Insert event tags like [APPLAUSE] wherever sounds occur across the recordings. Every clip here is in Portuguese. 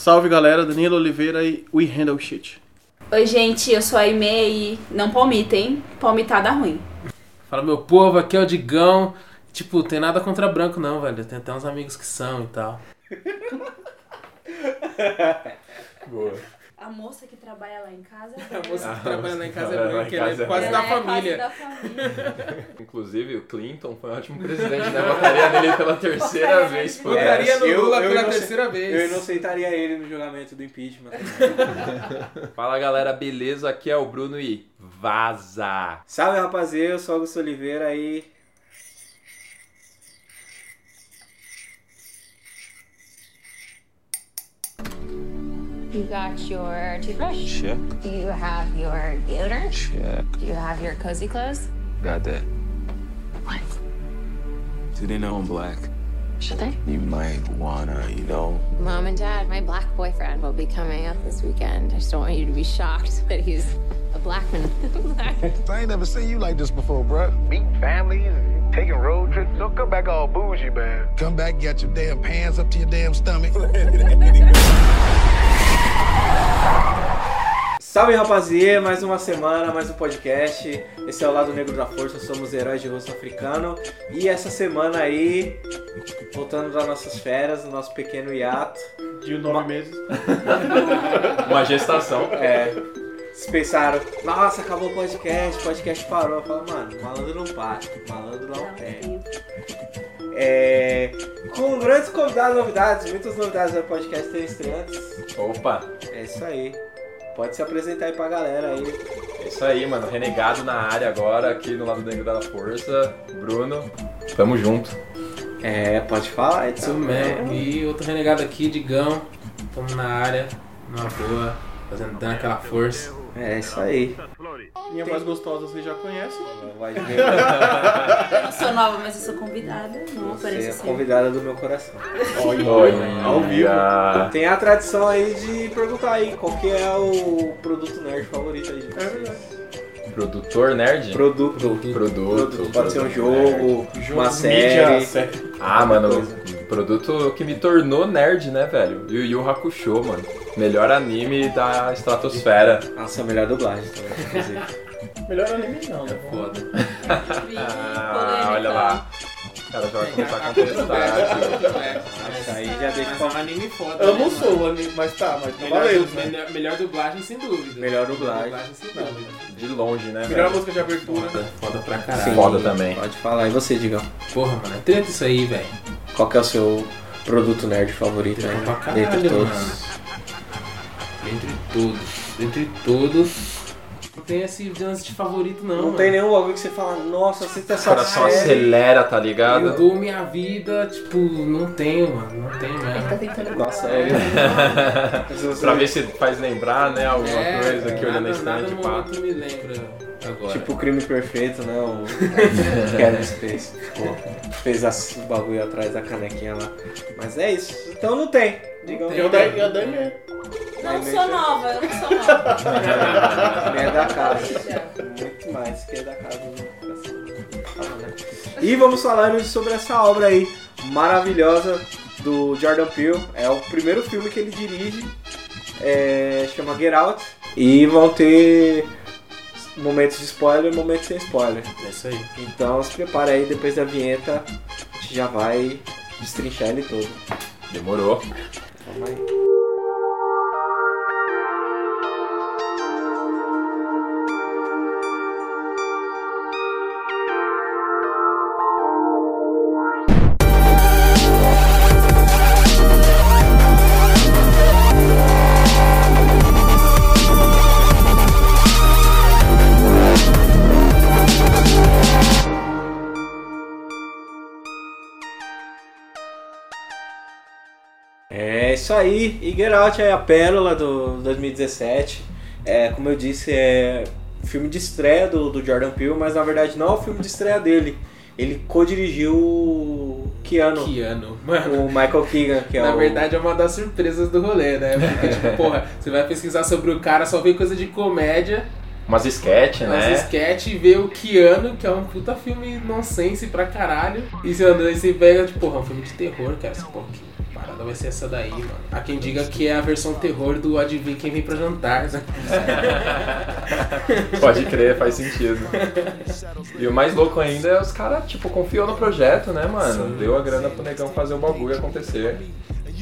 Salve galera, Danilo Oliveira e We Handle Shit. Oi, gente, eu sou a Aimee e não palmitem, palmitar dá ruim. Fala, meu povo, aqui é o Digão. Tipo, tem nada contra branco, não, velho. Tem até uns amigos que são e tal. [LAUGHS] Boa. A moça que trabalha lá em casa [LAUGHS] A moça que Ah, trabalha lá em casa é branca, ela é é quase Ela da é família. Quase da família. [LAUGHS] Inclusive, o Clinton foi um ótimo presidente, né? Votaria nele pela [LAUGHS] terceira vez. Votaria no eu- Lula eu pela terceira vez. Eu inocentaria ele no julgamento do impeachment. Fala galera, beleza? Aqui é o Bruno e vaza! Salve rapaziada, eu sou Augusto Oliveira e. You got your toothbrush? Check, Do you have your deodorant? check. Do you have your cozy clothes? Got that. What? Do they know I'm black? Should they? You might wanna, you know. Mom and Dad, my black boyfriend will be coming up this weekend. I just don't want you to be shocked [LAUGHS] that he's a black man. [LAUGHS] I ain't never seen you like this before, bruh. meeting families taking road trips. Don't come back all bougie, man. Come back, got your damn pants up to your damn stomach. [LAUGHS] Salve rapaziada, mais uma semana, mais um podcast. Esse é o Lado Negro da Força, somos heróis de rosto africano. E essa semana aí, voltando das nossas férias, do nosso pequeno hiato. De nove meses. [LAUGHS] Uma gestação. É. Vocês pensaram, nossa, acabou o podcast, o podcast parou. Eu falo, mano, malandro não para, malandro não perde. É, com grandes convidados, novidades, muitas novidades do podcast tem estreantes. Opa, É isso aí. Pode se apresentar aí pra galera aí. é isso aí, mano. Renegado na área agora, aqui no lado negro da força. Bruno, tamo junto. É, pode falar, Isso Edson. mesmo. E outro renegado aqui, Digão. Tamo na área, numa boa, fazendo, dando aquela força. É isso aí. Minha mais gostosa vocês já conhecem. Vai ver, Eu não sou nova, mas eu sou convidada. Não você é assim. convidada do meu coração. Olha, ao vivo. Tem a tradição aí de perguntar aí qual que é o produto nerd favorito aí de vocês. Produtor nerd? Produto. Produto. Produto. Pode ser um jogo, uma Mídia, série. série. Ah, mano, Coisa. produto que me tornou nerd, né, velho? Yu Yu Hakusho, mano. Melhor anime da estratosfera. Nossa, a melhor dublagem também, inclusive. [LAUGHS] Melhor anime não, né? Foda. [LAUGHS] Ah, olha lá. O cara já vai começar a contestar. Isso [LAUGHS] aí já deixa é um anime foda. Eu né, não mano? sou anime, mas tá, mas tá Melhor, du- né? melhor, melhor dublagem, sem dúvida. Melhor dublagem. Melhor dublagem, sem dúvida. De longe, né, Melhor velho? música de abertura. Foda, foda pra Sim. caralho. Foda também. Pode falar. E você, Digão? Porra, mano, é treta isso aí, velho. Qual que é o seu produto nerd favorito aí? pra caralho, Dentre todos. mano. Dentre todos. Dentre todos. Não tem esse lance de favorito, não. Não, mano. tem nenhum bagulho que você fala, nossa, assista O essa cara só série. acelera, tá Eu ligado? dou minha vida, tipo, não tenho, mano. Não tenho Tá mesmo. tentando Nossa, é. [LAUGHS] pra ver se faz lembrar, né, alguma É, coisa que olhando na nada, nada estante, no momento me lembra agora. Tipo o crime perfeito, né? O Kevin Space. Pô, fez as- o bagulho atrás da canequinha lá. Mas é isso. Então não tem. Digam Não E a Dani- e a Dani é. Não sou nova, eu não sou nova. [LAUGHS] É da casa. Muito mais que é da casa? E vamos falar hoje sobre essa obra aí maravilhosa do Jordan Peele. É o primeiro filme que ele dirige. É, chama Get Out. E vão ter momentos de spoiler e momentos sem spoiler. É isso aí. Então se prepare aí, depois da vinheta a gente já vai destrinchar ele todo. Demorou. Calma aí. Isso aí, e Get Out é a pérola do 2017. É, como eu disse, é filme de estreia do, do Jordan Peele, mas na verdade não é o filme de estreia dele. Ele co-dirigiu o Keanu, Que ano. Mano, o Michael Keegan, que é na o... verdade é uma das surpresas do rolê, né? Porque, tipo, [LAUGHS] porra, você vai pesquisar sobre o cara, só vê coisa de comédia, Umas sketch, umas né? sketch e vê o Keanu, que é um puta filme nonsense pra caralho. E você anda e você pega, tipo, porra, é um filme de terror, cara. Você, porra, que parada vai ser essa daí, mano. Há quem diga que é a versão terror do Adivinha Quem Vem Pra Jantar, né? [LAUGHS] Pode crer, faz sentido. E o mais louco ainda é os caras, tipo, confiou no projeto, né, mano? Deu a grana pro negão fazer o bagulho acontecer.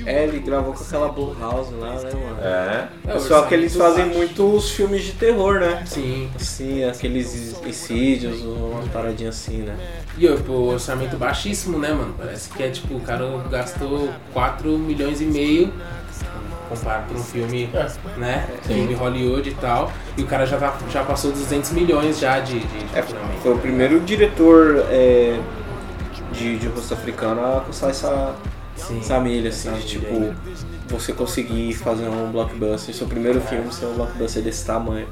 É, ele gravou com aquela Blumhouse lá, né, mano? É. É, o Só que eles fazem orçamento muitos filmes de terror, né? Sim. Assim, aqueles incídios, umas paradinhas assim, né? E o orçamento baixíssimo, né, mano? Parece que é tipo, o cara gastou 4 milhões e meio comparado pra um filme, né? Filme Hollywood e tal. E o cara já, tá, já passou 200 milhões já de, de, de É, foi o primeiro diretor é, de, de rosto africano a alcançar essa, Sim. essa milha, assim, Essa de tipo, aí. você conseguir fazer um blockbuster, seu primeiro filme ser um blockbuster desse tamanho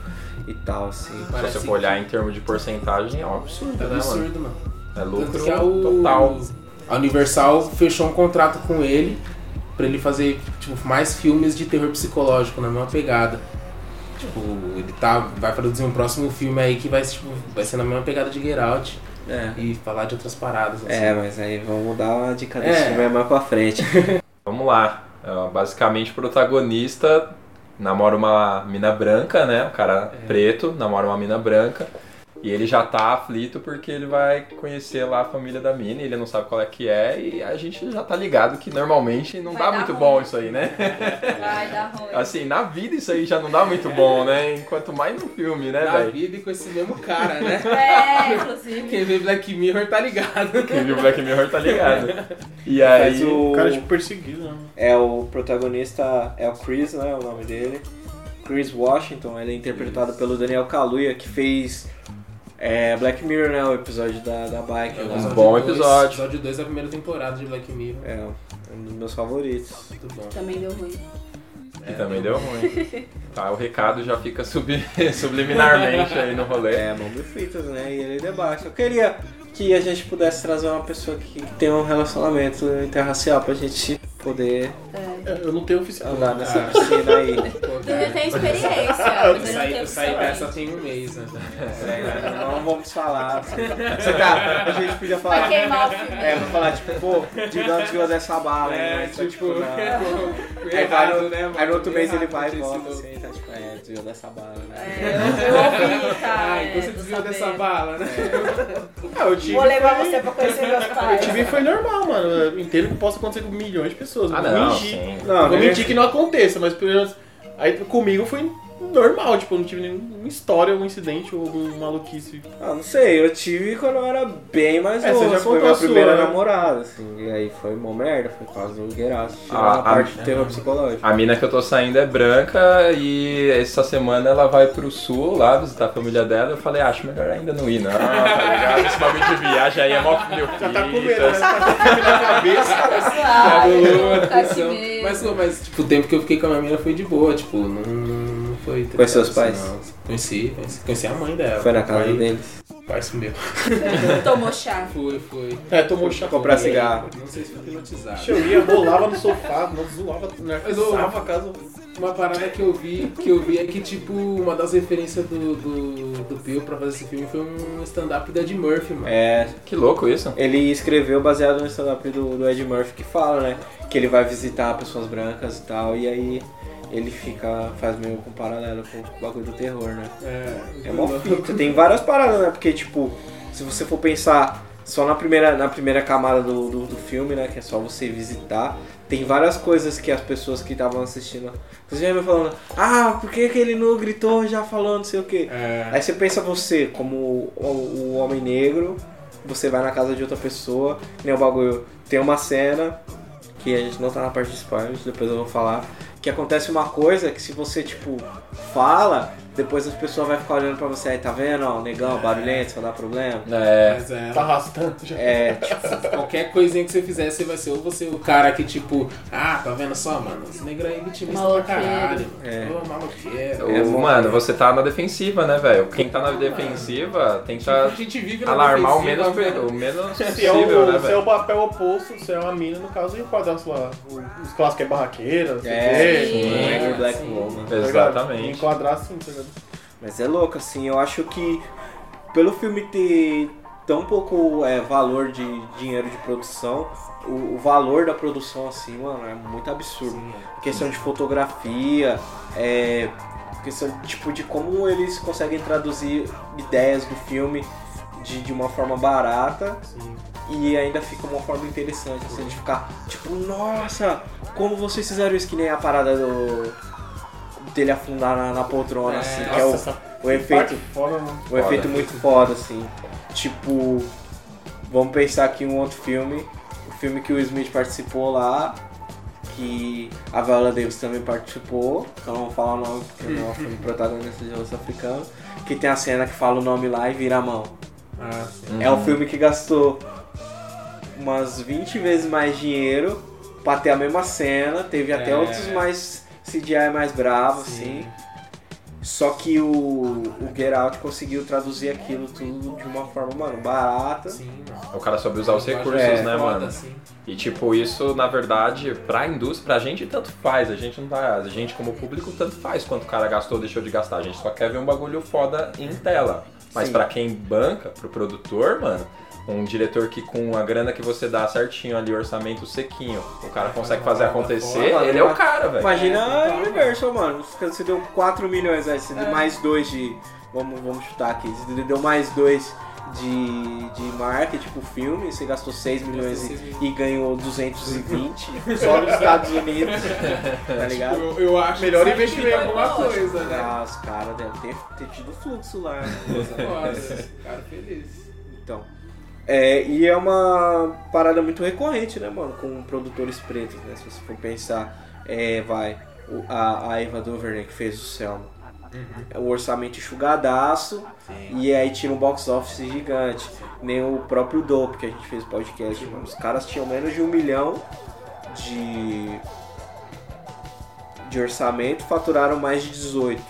e tal, assim. Se você for olhar em termos de porcentagem, é um absurdo, É né, mano? absurdo, mano. É Tanto lucro a, o- total. a Universal fechou um contrato com ele pra ele fazer tipo, mais filmes de terror psicológico na mesma pegada. Tipo, ele tá, vai produzir um próximo filme aí que vai, tipo, vai ser na mesma pegada de Get Out É. e falar de outras paradas. Assim. É, mas aí vamos dar uma dica desse É. filme mais pra frente. [LAUGHS] Vamos lá. É, basicamente, o protagonista namora uma mina branca, né? Um cara preto namora uma mina branca. E ele já tá aflito porque ele vai conhecer lá a família da mina, e ele não sabe qual é que é, e a gente já tá ligado que normalmente não Vai dá muito ruim. bom isso aí, né? Vai dar ruim. Assim, na vida isso aí já não dá muito bom, né? Enquanto mais no filme, né, Na velho? vida e com esse mesmo cara, né? [LAUGHS] É, inclusive. Quem vê Black Mirror tá ligado. Quem viu Black Mirror tá ligado. E aí. o, O cara tipo perseguido, né? é o protagonista é o Chris, né, o nome dele. Chris Washington, ele é interpretado pelo Daniel Kaluuya, que fez é, Black Mirror, né, o episódio da, da bike. É lá. Um bom dois- episódio. Episódio 2 da primeira temporada de Black Mirror. É, um dos meus favoritos. Muito bom. Também deu ruim. E também deu ruim. [LAUGHS] Tá, o recado já fica sub- [LAUGHS] subliminarmente aí no rolê. É, Mambo e Fritas, né, e ele debate. Eu queria que a gente pudesse trazer uma pessoa que tem um relacionamento interracial pra gente poder É, Eu não tenho oficial. andar nessa piscina aí. Cara, ter experiência. Eu saí, eu saí dessa tem um mês, né? É, não vamos falar. Você tá, a gente podia falar. Vai queimar o filme. É, vou falar, tipo, pô, digamos desviou dessa bala, É, né? Então, tipo, [LAUGHS] não. foi Aí, vai errado, no, né, aí no outro mês ele vai e volta assim, é, desviou dessa bala, né? É, eu, eu ouvi, tá? [LAUGHS] Ah, é, então você desviou dessa bala, né? Ah, eu tive. Vou levar foi- você pra conhecer meus [LAUGHS] Eu pais. tive foi normal, mano. Eu entendo que possa acontecer com milhões de pessoas. Ah, vou não, mentir. sim. Não, Eu vou mentir que não aconteça, mas pelo menos. Aí comigo foi normal, tipo, eu não tive nenhuma história, algum incidente ou algum maluquice. Ah, não sei, eu tive quando eu era bem mais É, novo. já foi contou minha a sua, primeira né? namorada, assim. E aí foi uma merda, foi quase um gueraço. Tirando Ah, a parte de terror psicológico. A mina que eu tô saindo é branca e essa semana ela vai pro sul lá visitar a família dela. Eu falei, acho melhor ainda não ir, não. [LAUGHS] Tá ligado? Esse bagulho de viagem aí é mó meu Já tá com medo, filho. né? Tá com na cabeça. [LAUGHS] Com atenção. medo. Mas, mas tipo, o tempo que eu fiquei com a minha mina foi de boa, tipo, não, não foi. Conheceu os assim, pais? não. Conheci, conheci, conheci a mãe dela. Foi na casa pai, deles. Pai sumiu. [LAUGHS] Tomou chá. Foi, foi. É, tomou chá. Comprar cigarro. Não sei se foi hipnotizado. Eu ia, rolava no sofá, não zoava, né? Ô, Pisava a casa. Uma parada que eu vi, que eu vi é que, tipo, uma das referências do, do, do Pio pra fazer esse filme foi um stand-up da Ed Murphy, mano. É, Que louco isso. ele escreveu baseado no stand-up do, do Ed Murphy que fala, né? Que ele vai visitar pessoas brancas e tal, e aí ele fica, faz meio com paralelo com o bagulho do terror, né? É, É mó fita. Tem várias paradas, né? Porque, tipo, se você for pensar só na primeira, na primeira camada do, do, do filme, né? Que é só você visitar, tem várias coisas que as pessoas que estavam assistindo. Você já me falando, ah, por que, que ele não gritou já falando não sei o quê? É, Aí você pensa você como o, o homem negro, você vai na casa de outra pessoa, nem o bagulho. Tem uma cena que a gente não tá na parte de spoilers, depois eu vou falar, que acontece uma coisa que se você, tipo, fala, depois as pessoas vão ficar olhando pra você aí, tá vendo, ó, negão, barulhento, só dá problema. É. é. Tá arrastando já. É, [LAUGHS] tipo, Qualquer coisinha que você fizer, você vai ser ou você o cara que, tipo, ah, tá vendo só, mano? Esse negro aí é vitimista pra caralho. É. Ô, maloqueiro. Ô, É mano, você tá na defensiva, né, velho? Quem tá na defensiva tenta A gente vive na alarmar o menos, o menos Se é, possível, o, né, se é o velho? papel oposto, se é uma mina, no caso, e o quadraço lá. o- Os clássicos é barraqueira, não sei o é, quê. Sim. Angry Black sim. Woman. tá? Exatamente. Enquadrar assim, tá ligado? Mas é louco, assim, eu acho que pelo filme ter tão pouco é, valor de dinheiro de produção, o, o valor da produção, assim, mano, é muito absurdo. Questão de fotografia, é, questão tipo de como eles conseguem traduzir ideias do filme de, de uma forma barata e ainda fica uma forma interessante, assim, de ficar tipo, nossa, como vocês fizeram isso? Que nem a parada do dele afundar na, na poltrona, É, assim, que Nossa, é o, essa o efeito foda, mano. um efeito muito foda, assim. Tipo, vamos pensar aqui em um outro filme. O filme que o Smith participou lá, que a Viola Davis também participou. que Eu não vou falar o nome porque não é um filme protagonista de rosto africano. Que tem a cena que fala o nome lá e vira a mão. Ah, sim. É um filme que gastou umas 20 vezes mais dinheiro pra ter a mesma cena. Teve até É. outros mais CGI mais bravo, assim. Só que o, o Get Out conseguiu traduzir aquilo tudo de uma forma, mano, barata. Sim, mano. O cara soube usar os recursos, É, né, foda, mano? assim. E tipo, isso na verdade, pra indústria, pra gente tanto faz, a gente não tá. A gente como público tanto faz quanto o cara gastou ou deixou de gastar. A gente só quer ver um bagulho foda em tela. Mas Sim. pra quem banca, pro produtor, mano, um diretor que com a grana que você dá certinho ali, orçamento sequinho, o cara consegue fazer acontecer, ele é o cara, velho. Imagina É, a total, Universal, mano. Você deu 4 milhões aí, você deu É. mais 2 de. Vamos, vamos chutar aqui. Você deu mais 2 de, de marketing pro filme, você gastou 6 milhões e, e ganhou 220 [LAUGHS] só nos Estados Unidos. Tá ligado? Eu, eu acho Melhor investimento, sai alguma coisa, né? Ah, os caras devem ter, ter tido fluxo lá. né? [LAUGHS] Nossa, cara feliz. Então. É, e é uma parada muito recorrente, né, mano, com produtores pretos, né? Se você for pensar, é, vai, o- a, a Eva DuVernay que fez o Selma. É um orçamento enxugadaço e aí tira um box office gigante. Nem o próprio Dope que a gente fez o podcast, mano. Os caras tinham menos de um milhão de, de orçamento faturaram mais de 18.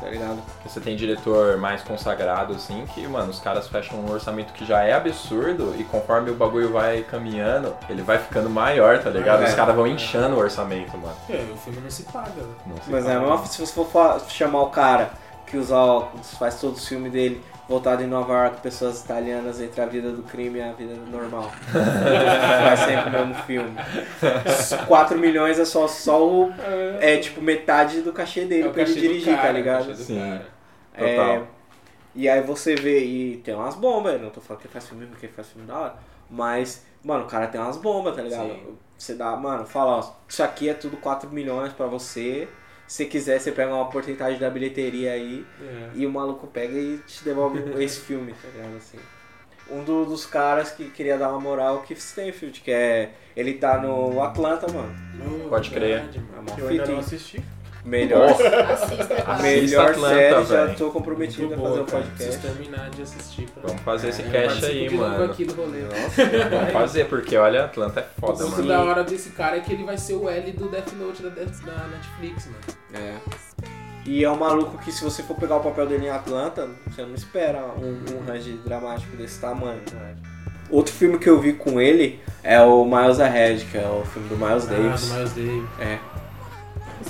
Tá ligado? Você tem diretor mais consagrado, assim, que, mano, os caras fecham um orçamento que já é absurdo e conforme o bagulho vai caminhando, ele vai ficando maior, tá ligado? É. Os caras vão inchando o orçamento, mano. É, o filme não se paga, velho. Não se Mas é, fala. mesmo se você for chamar o cara que usa óculos, faz todo o filme dele voltado em Nova York, pessoas italianas entre a vida do crime e a vida normal. [LAUGHS] faz sempre o mesmo filme. 4 milhões é só, só o. É tipo metade do cachê dele É pra ele dirigir, cara, tá é o ligado? Sim. cara. É, Total. e aí você vê, e tem umas bombas, não tô falando que ele faz filme porque ele faz filme da hora, mas, mano, o cara tem umas bombas, tá ligado? Sim. Você dá, mano, fala, ó, isso aqui é tudo 4 milhões pra você, se quiser você pega uma porcentagem da bilheteria aí, É. e o maluco pega e te devolve [LAUGHS] esse filme, tá ligado? Assim. Um do- dos caras que queria dar uma moral é o Keith Stanfield, que é. Ele tá no Atlanta, mano. Pode crer. Verdade, mano. É uma Eu ainda não assisti. Melhor, Assista. melhor Atlanta, série, já velho. tô comprometido Muito a fazer boa, o cara. podcast. Preciso terminar de assistir. Pra... Vamos fazer esse Eu cast participo aí, de novo mano. aqui do rolê. [LAUGHS] Vamos fazer, porque olha, Atlanta é foda, O mano. da hora desse cara é que ele vai ser o L do Death Note da, Death- da Netflix, mano. É. E é um maluco que se você for pegar o papel dele em Atlanta, você não espera um, um range dramático desse tamanho. Outro filme que eu vi com ele é o Miles Ahead, que é o filme do Miles Davis. Ah, do Miles Davis. É.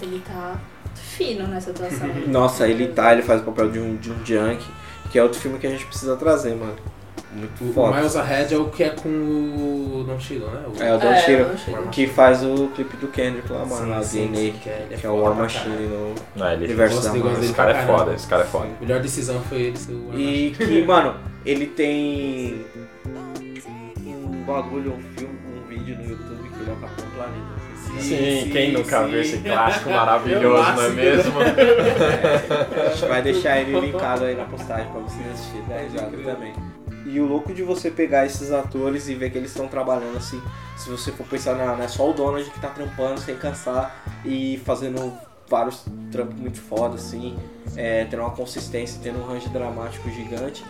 Mas ele tá fino nessa atuação. Nossa, ele tá, ele faz o papel de um, de um junk, que é outro filme que a gente precisa trazer, mano. Muito O foda. Miles Ahead é o que é com o Don Cheadle, né? O... É o Don É, Cheadle, que faz o clipe do Kendrick lá, mano, sim, DNA, que é- é que é o War Machine no Não, ele universo da Marvel. Esse cara é foda, esse cara é foda. A melhor decisão foi ele ser o E que, [LAUGHS] mano, ele tem um bagulho, um filme, Planeta. Sim, quem nunca sim. viu esse clássico maravilhoso, não é mesmo? [LAUGHS] A gente vai deixar ele linkado aí na postagem pra vocês assistirem, tá ligado também. E o louco de você pegar esses atores e ver que eles estão trabalhando assim, se você for pensar, na, não é só o Donald que tá trampando sem cansar e fazendo vários trampos muito foda, assim, é, tendo uma consistência, tendo um range dramático gigante.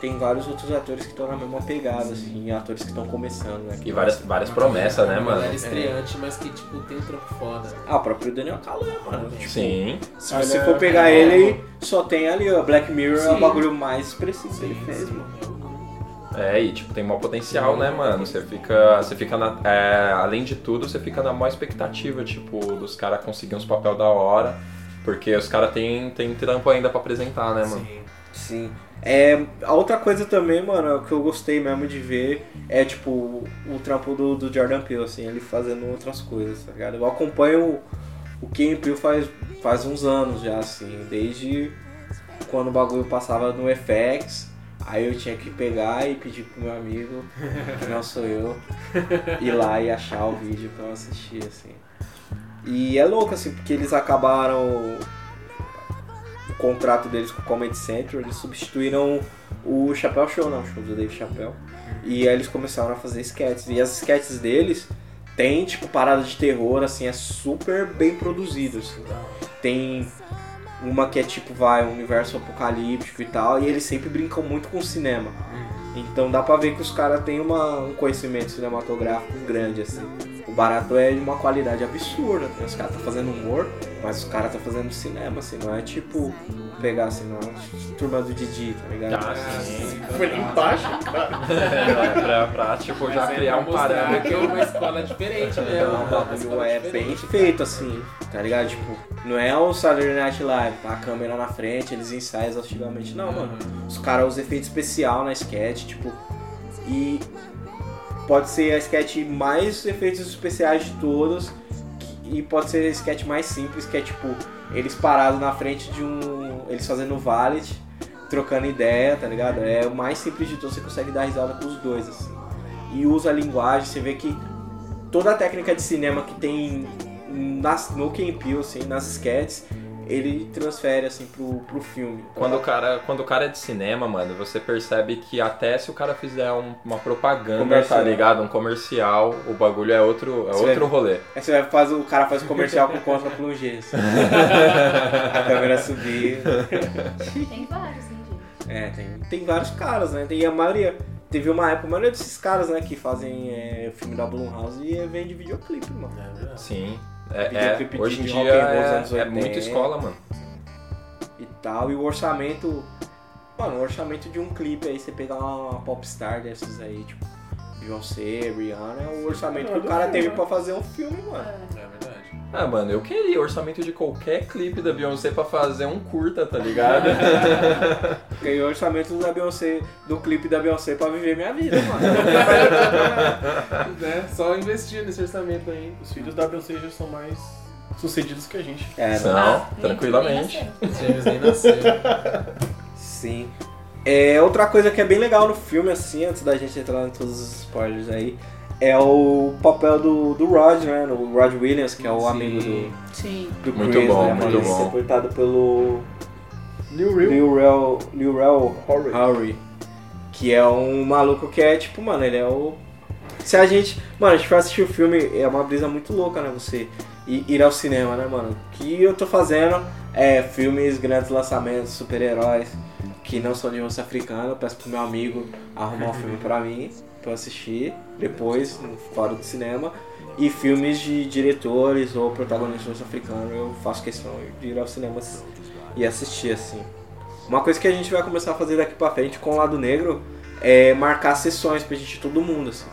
Tem vários outros atores que estão na mesma pegada, assim, atores que estão começando, né? E várias, várias promessas, né, mano? galera estreante, mas que, tipo, tem um trampo foda. Ah, o próprio Daniel Kaluuya, mano. Tipo, Sim. Se você for pegar ele, só tem ali, ó, Black Mirror é o Sim. bagulho mais expressivo que ele fez, mano. É, e tipo, tem maior potencial, né, mano? Você fica. Você fica na. é, além de tudo, você fica na maior expectativa, tipo, dos caras conseguirem uns papel da hora. Porque os caras têm tem trampo ainda pra apresentar, né, mano? Sim. É, a outra coisa também, mano, que eu gostei mesmo de ver é, tipo, o trampo do, do Jordan Peele, assim, ele fazendo outras coisas, tá ligado? Eu acompanho o, o Ken Peele faz, faz uns anos já, assim, desde quando o bagulho passava no FX, aí eu tinha que pegar e pedir pro meu amigo, que não sou eu, ir lá e achar o vídeo pra eu assistir, assim. E é louco, assim, porque eles acabaram o contrato deles com o Comedy Central, eles substituíram o Chapéu Show, não, o show do Dave Chappelle. E aí eles começaram a fazer sketches. E as sketches deles tem, tipo, parada de terror, assim, é super bem produzido, assim. Tem uma que é tipo, vai, um universo apocalíptico e tal, e eles sempre brincam muito com o cinema. Então dá pra ver que os caras têm uma, um conhecimento cinematográfico grande, assim. O barato é de uma qualidade absurda. né? Os caras tá fazendo humor, mas os caras tá fazendo cinema, assim, não é tipo pegar assim, não é turma do Didi, tá ligado? Ah, sim. Foi lá embaixo, cara. pra, pra, tipo, já criar um parâmetro. que é uma escola diferente mesmo. Então, o uma bagulho é diferente. bem feito, assim, tá ligado? Tipo, não é o Saturday Night Live, tá a câmera na frente, eles ensaiam exaustivamente. Não, mano. Os caras usam efeito especial na sketch, tipo, e pode ser a sketch mais efeitos especiais de todas, e pode ser a sketch mais simples, que é tipo, eles parados na frente de um. Eles fazendo valet, trocando ideia, tá ligado? É o mais simples de todos, você consegue dar risada com os dois, assim. E usa a linguagem, você vê que toda a técnica de cinema que tem nas, no Ken Peele, assim, nas sketches, ele transfere assim pro, pro filme. Quando o, cara, quando o cara é de cinema, mano, você percebe que até se o cara fizer um- uma propaganda, Comercial. tá ligado? Um comercial, o bagulho é outro, é Você outro vai- rolê. Aí você vai fazer, o cara faz o comercial com contra plungê. assim. [LAUGHS] a câmera subir. Tem vários, hein, gente? É, tem, tem vários caras, né? Tem a maioria. Teve uma época, a maioria desses caras, né, que fazem é, filme da Blumhouse e é, vende videoclipe, mano. Sim. É, é, hoje em de dia rock and roll dos é, anos é 80. muita escola, mano. E tal. E o orçamento. Mano, o orçamento de um clipe aí, você pegar uma popstar desses aí, tipo, Beyoncé, Rihanna, é o orçamento que o cara teve pra fazer um filme, mano. É verdade. Ah, mano, eu queria orçamento de qualquer clipe da Beyoncé pra fazer um curta, tá ligado? [LAUGHS] Ganhei o orçamento da Beyoncé, do clipe da Beyoncé pra viver minha vida, mano. né? Só investir nesse orçamento aí. Os filhos da Beyoncé já são mais sucedidos que a gente. É, Não, Ah, tranquilamente. nasceu. James nem nasceu. Sim. É, outra coisa que é bem legal no filme, assim, antes da gente entrar em todos os spoilers aí, é o papel do, do Rod, né? O Rod Williams, que é o Sim. amigo do, Sim. do Muito Chris, bom, né? muito Ele bom. Interpretado pelo New Real. Lil Rel, Lil Rel. Howery, que é um maluco que é tipo, mano, ele é o. Se a gente. Mano, a gente vai assistir o filme, é uma brisa muito louca, né? Você ir, ir ao cinema, né, mano? O que eu tô fazendo é filmes, grandes lançamentos, super-heróis, que não são de rosto africano. Eu peço pro meu amigo arrumar um filme pra mim, eu assistir depois, fora do cinema. E filmes de diretores ou protagonistas rosto africano, eu faço questão de ir ao cinema e assistir, assim. Uma coisa que a gente vai começar a fazer daqui pra frente com o Lado Negro é marcar sessões pra gente todo mundo, assim.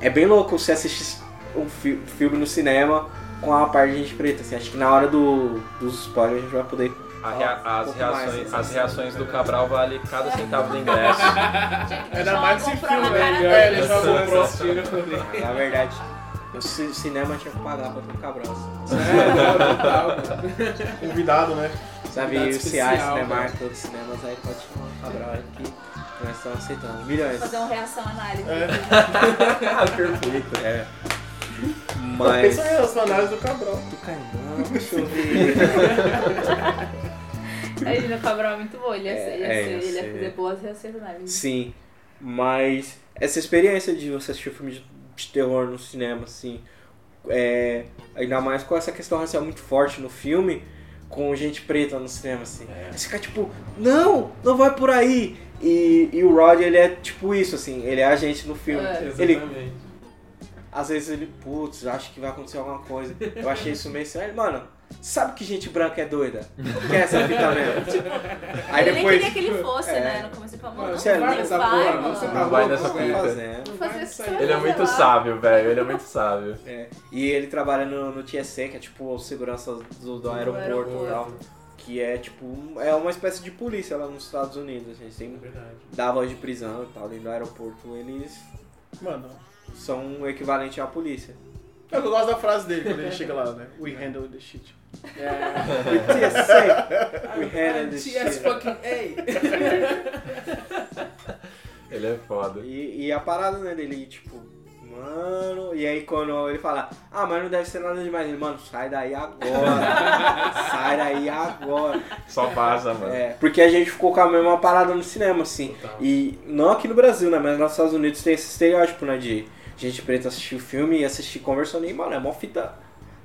É bem louco você assistir um fi- filme no cinema com a parte de gente preta, assim. Acho que na hora do, dos spoilers a gente vai poder... A rea- um as, reações, assim. as reações do Cabral vale cada centavo do ingresso. [LAUGHS] Ainda mais esse filme, cara É, ele jogou pro Mas, [LAUGHS] Na verdade, ci- cinema tinha que pagar pra ter um cabrão. assim. É, convidado, né? Sabe, Convidado o especial, CI, Cinemark, né? todos os cinemas aí pode chamar um cabrão aí que nós estamos aceitando. Milhões. Fazer uma reação análise. ah, [LAUGHS] perfeito. É. Mas... Pensa nessa análise do Cabral. Do Caimão, [LAUGHS] deixa eu ver. Aí no Cabral é muito bom, ele ia É, ser, ia é, ser, ia ele ia ser. fazer boas análises. Sim, mas essa experiência de você assistir um filme de, de terror no cinema, assim, é, ainda mais com essa questão racial muito forte no filme, com gente preta no cinema, assim. Aí você fica tipo, não, não vai por aí. E, e o Rod, ele é tipo isso, assim, ele é a gente no filme. É. Ele, Exatamente. Às vezes ele, putz, acho que vai acontecer alguma coisa. Eu achei isso meio aí, mano, sabe que gente branca é doida? Quer essa fita mesmo? [LAUGHS] Aí ele depois. nem queria que ele fosse, É. né? No começo ele falou, mano, não, Você é vai, louco. nessa vai, porra, mano. não, você tá Não vai nessa fita. Ele é muito sábio, velho. Ele é muito sábio. É, E ele trabalha no, no TSE, que é tipo o segurança do, do aeroporto e tal. que é tipo, é uma espécie de polícia lá nos Estados Unidos. A gente tem Verdade. dá voz de prisão e tal, dentro do aeroporto, eles Mano, são o equivalente à polícia. eu gosto da frase dele quando ele chega lá, né? We handle the shit. TSA, we handle TS shit. fucking A. [LAUGHS] Ele é foda. E, e a parada, né, dele, tipo, mano. E aí quando ele fala, ah, mas não deve ser nada demais. Ele, mano, sai daí agora. [LAUGHS] sai daí agora. Só vaza, mano. É, porque a gente ficou com a mesma parada no cinema, assim. Total. E não aqui no Brasil, né? Mas nos Estados Unidos tem esse estereótipo, né? De gente preta assistir o filme e assistir conversando. E, mano, é mó fita.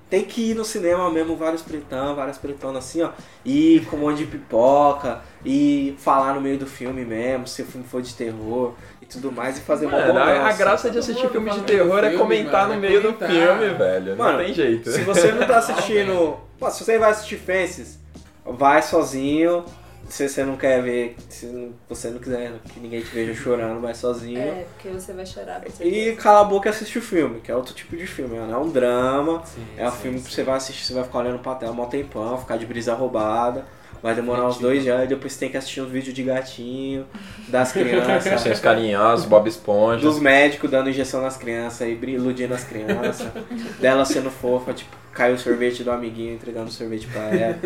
Tem que ir no cinema mesmo, vários pretão, várias pretonas assim, ó. E com um monte de pipoca. E falar no meio do filme mesmo, se o filme for de terror e tudo mais. E fazer uma Mano, a, a bonança. graça de assistir filme de terror é comentar mano, no é meio do filme, velho. Mano, não tem jeito. Se você não tá assistindo. [LAUGHS] Pô, se você vai assistir Fences, vai sozinho. Se você não quer ver, se não- você não quiser que ninguém te veja chorando, vai sozinho. É, porque você vai chorar. com E cala a boca e assiste o filme, que é outro tipo de filme. né? É um drama, Sim, é um sim, filme que sim. você vai assistir, você vai ficar olhando pra tela um tempão, ficar de brisa roubada. Vai demorar uns dois dias, e depois você tem que assistir uns vídeos de gatinho, das crianças, [LAUGHS] Ursinhos carinhosos, Bob Esponja. dos médicos dando injeção nas crianças e iludindo as crianças, dela sendo fofa, tipo, caiu o sorvete do amiguinho entregando o sorvete pra ela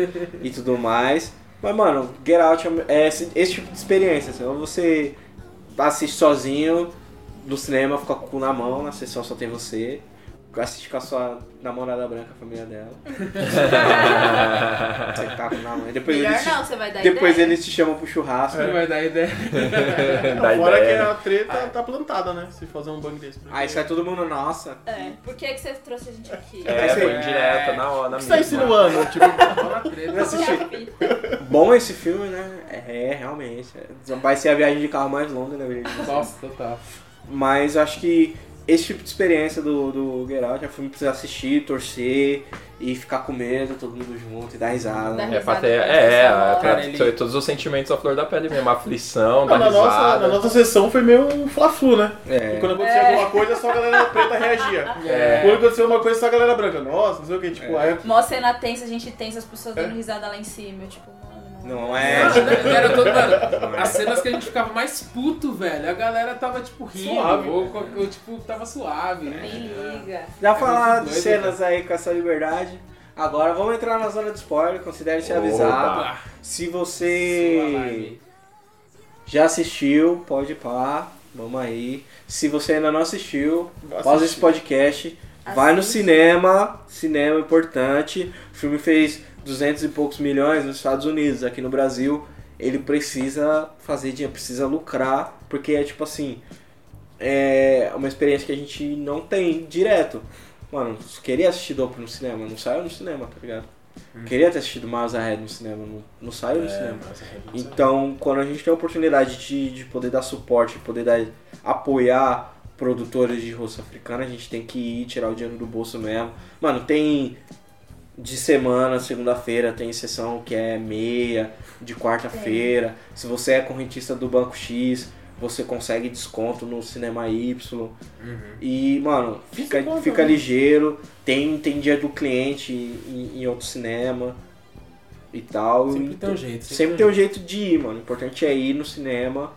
e tudo mais. Mas, mano, Get Out é esse, esse tipo de experiência. Assim, ou você assiste sozinho no cinema, fica com o cu na mão, na sessão só tem você. Assiste com a sua namorada branca, a família dela. [LAUGHS] Você tá com na mão. E Depois, Melhor eles, te, não, você vai dar depois ideia. eles te chamam pro churrasco. Não vai dar ideia. [LAUGHS] Dá Fora que ideia. a treta tá plantada, né? Se fazer um bug desse. Aí sai todo mundo, nossa. É, por que, que você trouxe a gente aqui? É, foi indireta na hora. O Na que você tá insinuando? [LAUGHS] Tipo, treta. Bom esse filme, né? É, realmente. É, Vai ser a viagem de carro mais longa da vida de vocês. Nossa, total. Mas eu acho que esse tipo de experiência do, do Get Out é um filme pra você assistir, torcer e ficar com medo, todo mundo junto e dar risada. Dar É pra ter, é, é, pra ter todos os sentimentos à flor da pele mesmo, a aflição, da Não, na, nossa, risada. na nossa sessão foi meio um fla-flu, né? É. E quando acontecia É. alguma coisa, só a galera preta reagia. É. Quando acontecia uma coisa, só a galera branca. Nossa, não sei o que. Tipo, aí Mó cena tensa, a gente tensa, as pessoas dando risada lá em cima. Tipo, não. Não é. Era todo, mano, as cenas que a gente ficava mais puto, velho. A galera tava, tipo, rindo. Suave. Ou, ou, tipo, tava suave. Nem liga. Já É falar muito de cenas aí com essa liberdade. Agora vamos entrar na zona de spoiler, considere ser Opa. avisado. Se você já assistiu, pode ir pá, vamos aí. Se você ainda não assistiu, pausa esse podcast, vai no Assiste. cinema, cinema é importante. O filme fez 200 e poucos milhões nos Estados Unidos, aqui no Brasil ele precisa fazer dinheiro, precisa lucrar, porque é tipo assim, é uma experiência que a gente não tem direto. Mano, queria assistir Dope no cinema, não saiu no cinema, tá ligado? Queria ter assistido Miles Ahead no cinema, não, não saiu no cinema. Então, quando a gente tem a oportunidade de, de poder dar suporte, poder dar, apoiar produtores de rosto africano, a gente tem que ir tirar o dinheiro do bolso mesmo. Mano, tem de semana, segunda-feira, tem sessão que é meia, de quarta-feira. Se você é correntista do Banco X, você consegue desconto no Cinema Y. E, mano, fica, conta, fica né? ligeiro. Tem, tem dia do cliente em, em outro cinema e tal. Sempre tem um jeito. Sempre tem um jeito de ir, mano. O importante é ir no cinema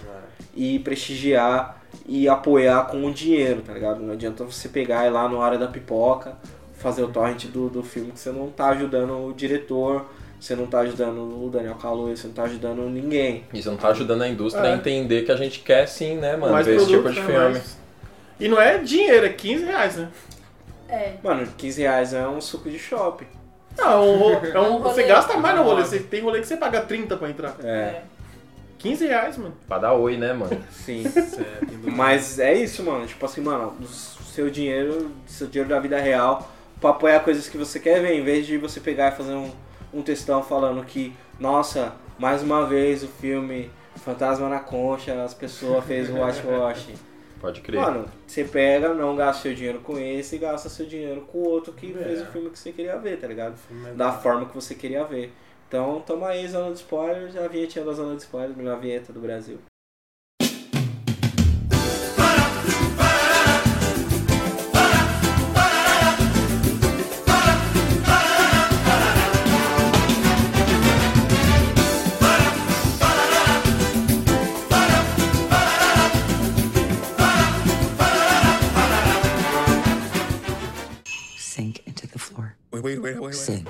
e prestigiar e apoiar com o dinheiro, tá ligado? Não adianta você pegar e ir lá na hora da pipoca, fazer o torrent do, do filme que você não tá ajudando o diretor, você não tá ajudando o Daniel Kaluuya, você não tá ajudando ninguém. Isso não tá ajudando a indústria É. a entender que a gente quer sim, né, mano, mais ver esse tipo produto, de né, filme. mais- E não é dinheiro, é 15 reais, né? É. Mano, 15 reais é um suco de shopping. Não, é um, ro- [LAUGHS] é um- É um rolê. você gasta mais no rolê. Rolê. Você tem rolê que você paga 30 pra entrar. É, 15 reais, mano. Pra dar oi, né, mano? [LAUGHS] sim. Do- Mas é isso, mano. Tipo assim, mano, o seu dinheiro, seu dinheiro da vida real, pra apoiar coisas que você quer ver, em vez de você pegar e fazer um, um textão falando que, nossa, mais uma vez o filme Fantasma na Concha, as pessoas fez o wash wash. [LAUGHS] Pode crer. Mano, você pega, não gasta seu dinheiro com esse e gasta seu dinheiro com o outro que É. fez o filme que você queria ver, tá ligado? é Da forma que você queria ver. Então, toma aí, Zona de Spoilers, a vinhetinha da Zona de Spoilers, melhor vinheta do Brasil. wait, wait, wait, wait. Sim.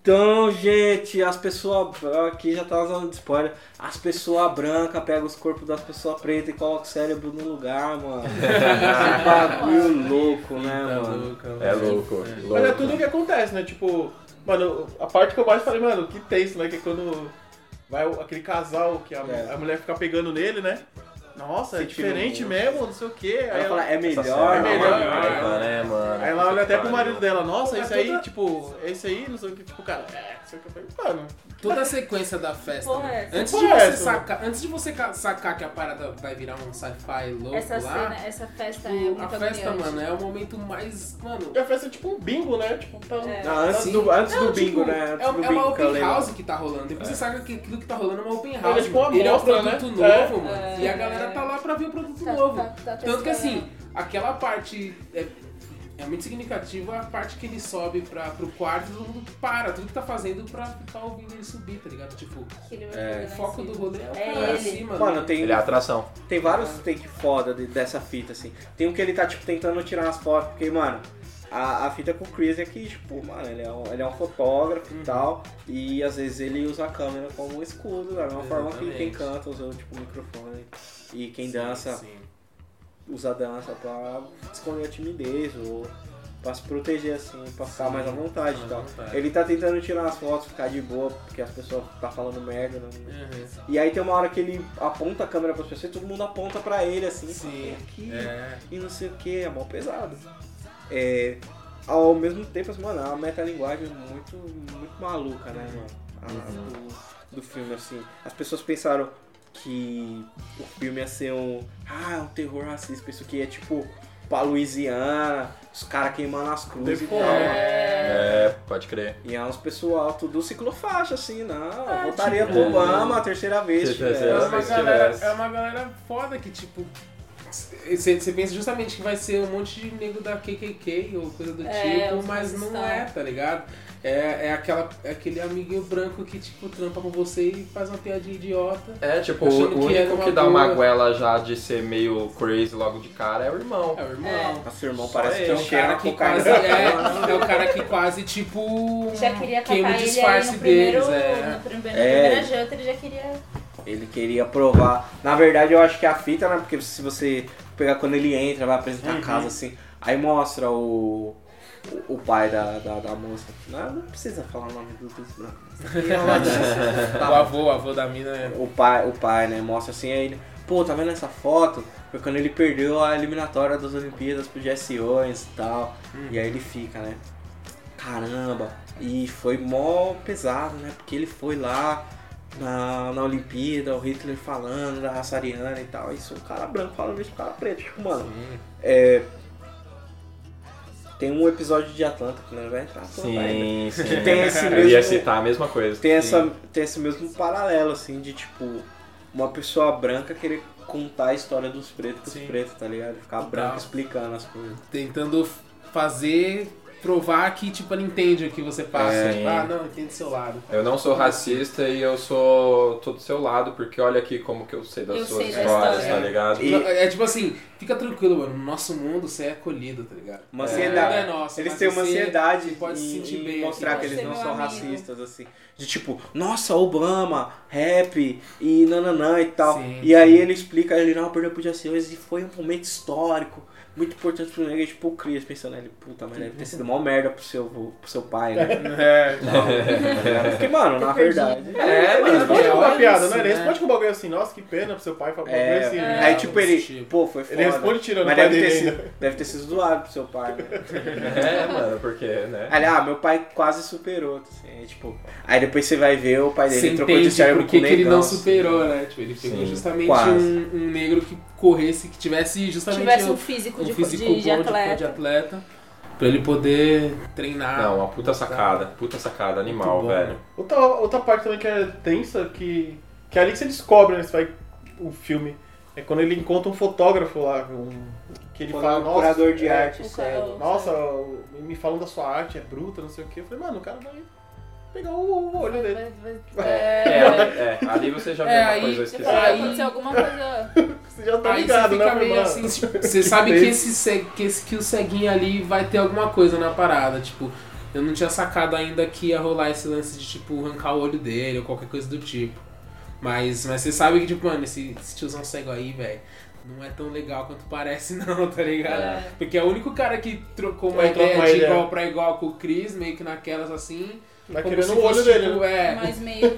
Então, gente, as pessoas. Aqui já tá na zona de spoiler. As pessoas brancas pegam os corpos das pessoas pretas e colocam o cérebro no lugar, mano. [LAUGHS] que bagulho louco, né, tá mano? É mano? É louco, é. louco. Mas é tudo o que acontece, né? Tipo, mano, a parte que eu mais falei, mano, que tenso, né? Que é quando vai aquele casal que a, é. a mulher fica pegando nele, né? Nossa, é diferente mesmo, não sei o quê. Aí Ela ela, fala, é melhor, é melhor, uma raiva, né, mano? aí ela olha até pro marido dela, nossa, esse aí, toda- tipo, esse aí, não sei o que, tipo, cara, é, não sei o que. Eu falei, mano, Toda a sequência da festa. Porra, né? essa? Antes, de Porra, você essa? sacar, antes de você ca- sacar que a parada vai virar um sci-fi louco Essa lá, cena, essa festa é tipo, muito a festa, agoniante. mano, é o momento mais. Mano. e a festa é tipo um bingo, né? Tipo, tá, É. Não, antes do, antes Não, do bingo, tipo, né? Antes é, do é uma open house que tá rolando. Depois você sabe que aquilo que tá rolando é uma open house. Ele é tipo uma. Ele é um amostra, produto né? novo, É. mano. E a galera tá lá pra ver o produto Tá- novo. tá- tá Tanto que assim, testando. aquela parte é, é muito significativa a parte que ele sobe pra, pro quarto e todo mundo para, tudo que tá fazendo pra ficar ouvindo ele subir, tá ligado? Tipo, É. fazer o foco cima. do rolê é o É cara ele. assim, mano. Mano, tem, Ele é a atração. tem vários take foda de- dessa fita, assim. Tem um que ele tá, tipo, tentando tirar umas fotos, porque, mano, a, a fita com o Chris é que, tipo, mano, ele é um, ele é um fotógrafo Uhum. e tal, e às vezes ele usa a câmera como um escudo, da mesma forma que quem canta usa, tipo, o microfone. E quem dança Sim. Usa a dança pra esconder a timidez ou pra se proteger, assim, pra ficar Sim, mais à vontade e tal. vontade. Ele tá tentando tirar as fotos, ficar de boa, porque as pessoas tá falando merda, né? Uhum. E aí tem uma hora que ele aponta a câmera pras pessoas e todo mundo aponta pra ele assim, Sim. fala, "Vem aqui É. e não sei o que, é mal pesado. É, ao mesmo tempo, assim, mano, é uma metalinguagem muito, muito maluca, né, mano? A- do, do filme, assim. As pessoas pensaram que o filme ia ser um. Ah, é um terror racista, isso aqui é tipo pra Louisiana, os caras queimando as cruzes e tal. mano. É, pode crer. E é uns pessoal tudo ciclofaixa, assim, não. É, voltaria tipo, pro Obama a terceira vez. Se se tivesse. tivesse- É uma, galera, é uma galera foda que, tipo. Você pensa justamente que vai ser um monte de nego da KKK ou coisa do É, tipo, mas não é, tá ligado? É, é, aquela, é aquele amiguinho branco que, tipo, trampa com você e faz uma piadinha idiota. É, tipo, o que único uma que dá uma goela já de ser meio crazy logo de cara é o irmão. É o irmão. Nossa, irmão, Só parece que É cheiro cara que quase. É, [LAUGHS] é o cara que quase, tipo. Já queria queima o disfarce no primeiro, deles. É. no primeiro, É. na primeira janta, ele já queria... Ele queria provar. Na verdade, eu acho que a fita, né? Porque se você pegar quando ele entra, vai apresentar a casa assim, aí mostra o. O, o pai da, da, da moça. Não, não precisa falar o nome do dos brancos. [LAUGHS] O avô, o avô da mina é. o pai, o pai, né? Mostra assim, aí ele, pô, tá vendo essa foto? Foi quando ele perdeu a eliminatória das Olimpíadas pro Jesse Owens e tal. E aí ele fica, né? Caramba! E foi mó pesado, né? Porque ele foi lá na, na Olimpíada, o Hitler falando da raça ariana e tal. Isso, o cara branco falando isso pro cara preto. Tipo, mano, é. Tem um episódio de Atlanta que não vai entrar toda ainda. Sim, sim. Tem esse [LAUGHS] Eu ia mesmo- citar a mesma coisa. Tem, essa, tem esse mesmo paralelo, assim, de tipo, uma pessoa branca querer contar a história dos pretos pros Sim. pretos, tá ligado? Ficar branco explicando as coisas. Tentando fazer. Provar que, tipo, ela entende o que você passa. É. Tipo, ah, não, entende do seu lado. Eu não sou racista e eu sou tô do seu lado, porque olha aqui como que eu sei das Eu suas sei histórias, história. tá ligado? E- É tipo assim, fica tranquilo, mano. No nosso mundo você é acolhido, tá ligado? Uma É, ansiedade. é nosso, eles têm uma ansiedade pode se sentir em bem mostrar que eles ser não são amigo. racistas, assim. De tipo, nossa, Obama, rap e nananã e tal. Sim, e aí sim. ele explica, ele não, perdeu Jesse Owens e foi um momento histórico. Muito importante pro negro, e, tipo, o Chris pensando, ele, puta, mas deve ter sido uma merda pro seu, pro seu pai, né? [LAUGHS] É, [LAUGHS] Porque, mano, na verdade. É, mano. podem com uma piada, isso, né? Eles né? podem com um bagulho assim, nossa, que pena pro seu pai falar É, bagulho assim. né? aí tipo ele, tipo. pô, foi foda. Ele responde tirando mas o pai deve ter, sido, deve ter sido zoado pro seu pai, né? É, mano, porque, né? Aí, ah, meu pai quase superou, assim, aí, tipo... Aí depois você vai ver o pai dele Você trocou de cérebro com que ele negão, não assim. superou, né? Tipo, ele pegou justamente um, um negro que corresse, que tivesse justamente Tivesse um, um físico, um de, físico de, bom de atleta. de atleta. Pra ele poder treinar. Não, uma puta sacada, puta sacada animal, velho. Outra, outra parte também que é tensa, que, que é ali que você descobre, né? Você vai, o filme. É quando ele encontra um fotógrafo lá, um, que ele Quando fala, o nossa. curador de é, arte cara- Nossa, me falam da sua arte, é bruta, não sei o quê. Eu falei, mano, o cara vai pegar o, o olho dele. Vai- vai- É, É, é, ali você já vê É, uma aí- coisa esquisita. Aí- acontecer alguma [LAUGHS] coisa... Você já tá Aí ligado, você né, meio irmão? assim, tipo, [LAUGHS] você sabe que esse, que esse que o ceguinho ali vai ter alguma coisa na parada, tipo, eu não tinha sacado ainda que ia rolar esse lance de, tipo, arrancar o olho dele ou qualquer coisa do tipo. Mas, mas você sabe que, tipo, mano, esse, esse tiozão cego aí, velho, não é tão legal quanto parece, [LAUGHS] não, tá ligado? É. Porque é o único cara que trocou uma É, ideia uma de ideia. igual pra igual com o Chris, meio que naquelas assim. Vai como querendo o olho dele, tipo, né? É, Mas meio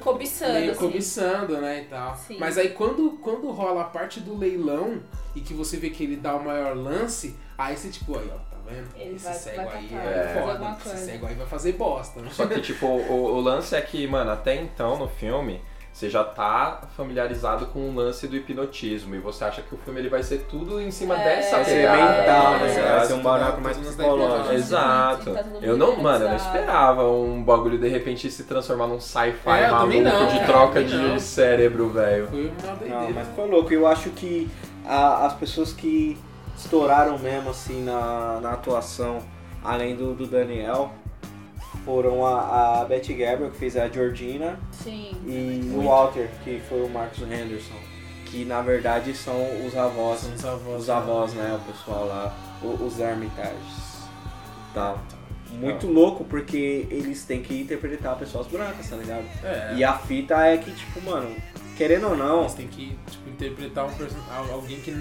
cobiçando, meio assim. cobiçando, né, e tal. Sim. Mas aí quando, quando rola a parte do leilão e que você vê que ele dá o maior lance, aí você tipo, aí ó, tá vendo? Ele Esse vai- cego vai aí catar, é, vai fazer foda, esse cego aí vai fazer bosta. né? Só que, tipo, o, o lance é que, mano, até então no filme, você já tá familiarizado com o lance do hipnotismo. E você acha que o filme ele vai ser tudo em cima É. dessa Vai ser pegada. mental, tá né? ligado? Vai ser um barato mais psicológico. Exato. Tá mundo Eu não, mano, eu não esperava um bagulho de repente se transformar num sci-fi É, maluco não, de troca de não. cérebro, velho. Foi uma doideira. Não, mas foi louco. Eu acho que a- as pessoas que estouraram mesmo assim na, na atuação, além do, do Daniel, foram a, a Betty Gabriel, que fez a Georgina, Sim. e o Walter, que foi o Marcus Henderson. Que na verdade são os avós. São os avós. Os avós, né? O pessoal lá, o- os Hermitages. Tá. Muito louco porque eles têm que interpretar pessoas brancas, tá ligado? É. E a fita é que, tipo, mano, querendo ou não, Eles têm que tipo, interpretar um person... alguém que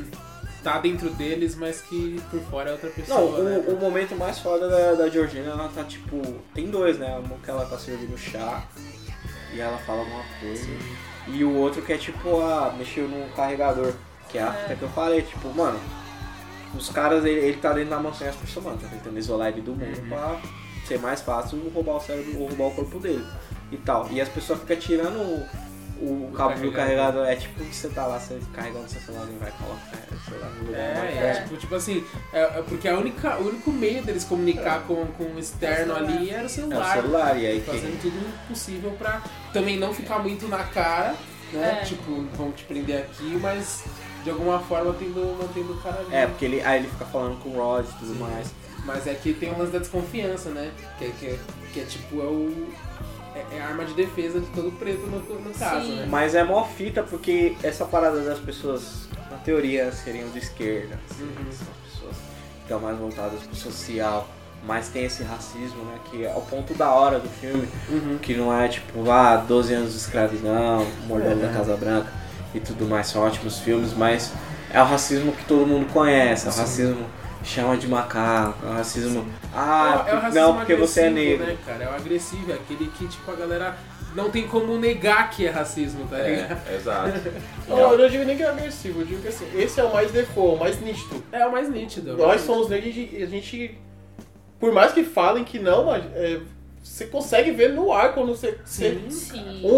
tá dentro deles, mas que por fora é outra pessoa. Não, né? o, o momento mais foda da, da Georgina, ela tá tipo. Tem dois, né? Um que ela tá servindo chá e ela fala alguma coisa. E o outro que é tipo, ah, mexeu no carregador. Que é a fita que eu falei, tipo, mano, os caras, ele, ele tá dentro da mansão e as pessoas, mano, tá tentando isolar ele do mundo pra ser mais fácil roubar o cérebro ou roubar o corpo dele. E tal. E as pessoas ficam tirando o, cabo do carregador. É tipo que você tá lá, você carregando seu celular e vai colocar o celular no lugar É, é, perto. tipo, tipo assim, é, é porque a única, o único meio deles comunicar com, com o externo ali era o É o celular. celular, e aí Fazendo tudo possível pra também não ficar muito na cara, né? É. Tipo, vão te prender aqui, mas de alguma forma tendo, mantendo o cara ali. É, porque ele, aí ele fica falando com o Rod e tudo mais. Mas é que tem um lance da desconfiança, né? Que, é- que, é- que é tipo, é o. É, é arma de defesa de todo preto no, no caso, Sim. né? Mas é mó fita porque essa parada das pessoas, na teoria, seriam de esquerda. assim, Uhum. São pessoas que estão mais voltadas pro social. Mas tem esse racismo, né? Que é o ponto da hora do filme. Uhum. Que não é tipo, ah, 12 anos de escravidão, mordomo É. da Casa Branca e tudo mais. São ótimos filmes, mas é o racismo que todo mundo conhece. É o Sim. racismo chama de macaco. É o racismo. Ah, É o- é o racismo não, porque você é agressivo, negro. Né, cara? É o agressivo, é aquele que, tipo, a galera não tem como negar que é racismo, tá ligado? [LAUGHS] É, exato. Não, eu não digo nem que é agressivo, eu digo que assim, esse é o mais default, o mais nítido. É o mais nítido. Nós somos negros e a gente, por mais que falem que não, mas, é, você consegue ver no ar quando você. você- Sim. Sim. um,